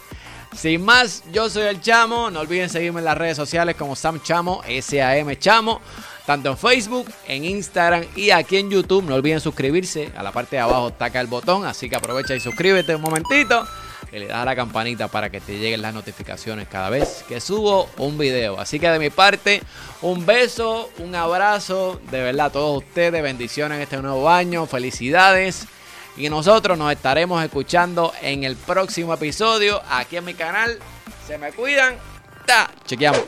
sin más, yo soy el Chamo. No olviden seguirme en las redes sociales como Sam Chamo, S-A-M Chamo. Tanto en Facebook, en Instagram y aquí en YouTube. No olviden suscribirse. A la parte de abajo taca el botón. Así que aprovecha y suscríbete un momentito. Y le das a la campanita para que te lleguen las notificaciones cada vez que subo un video. Así que de mi parte, un beso, un abrazo. De verdad a todos ustedes. Bendiciones en este nuevo año. Felicidades. Y nosotros nos estaremos escuchando en el próximo episodio aquí en mi canal. Se me cuidan. Ta, chequeamos.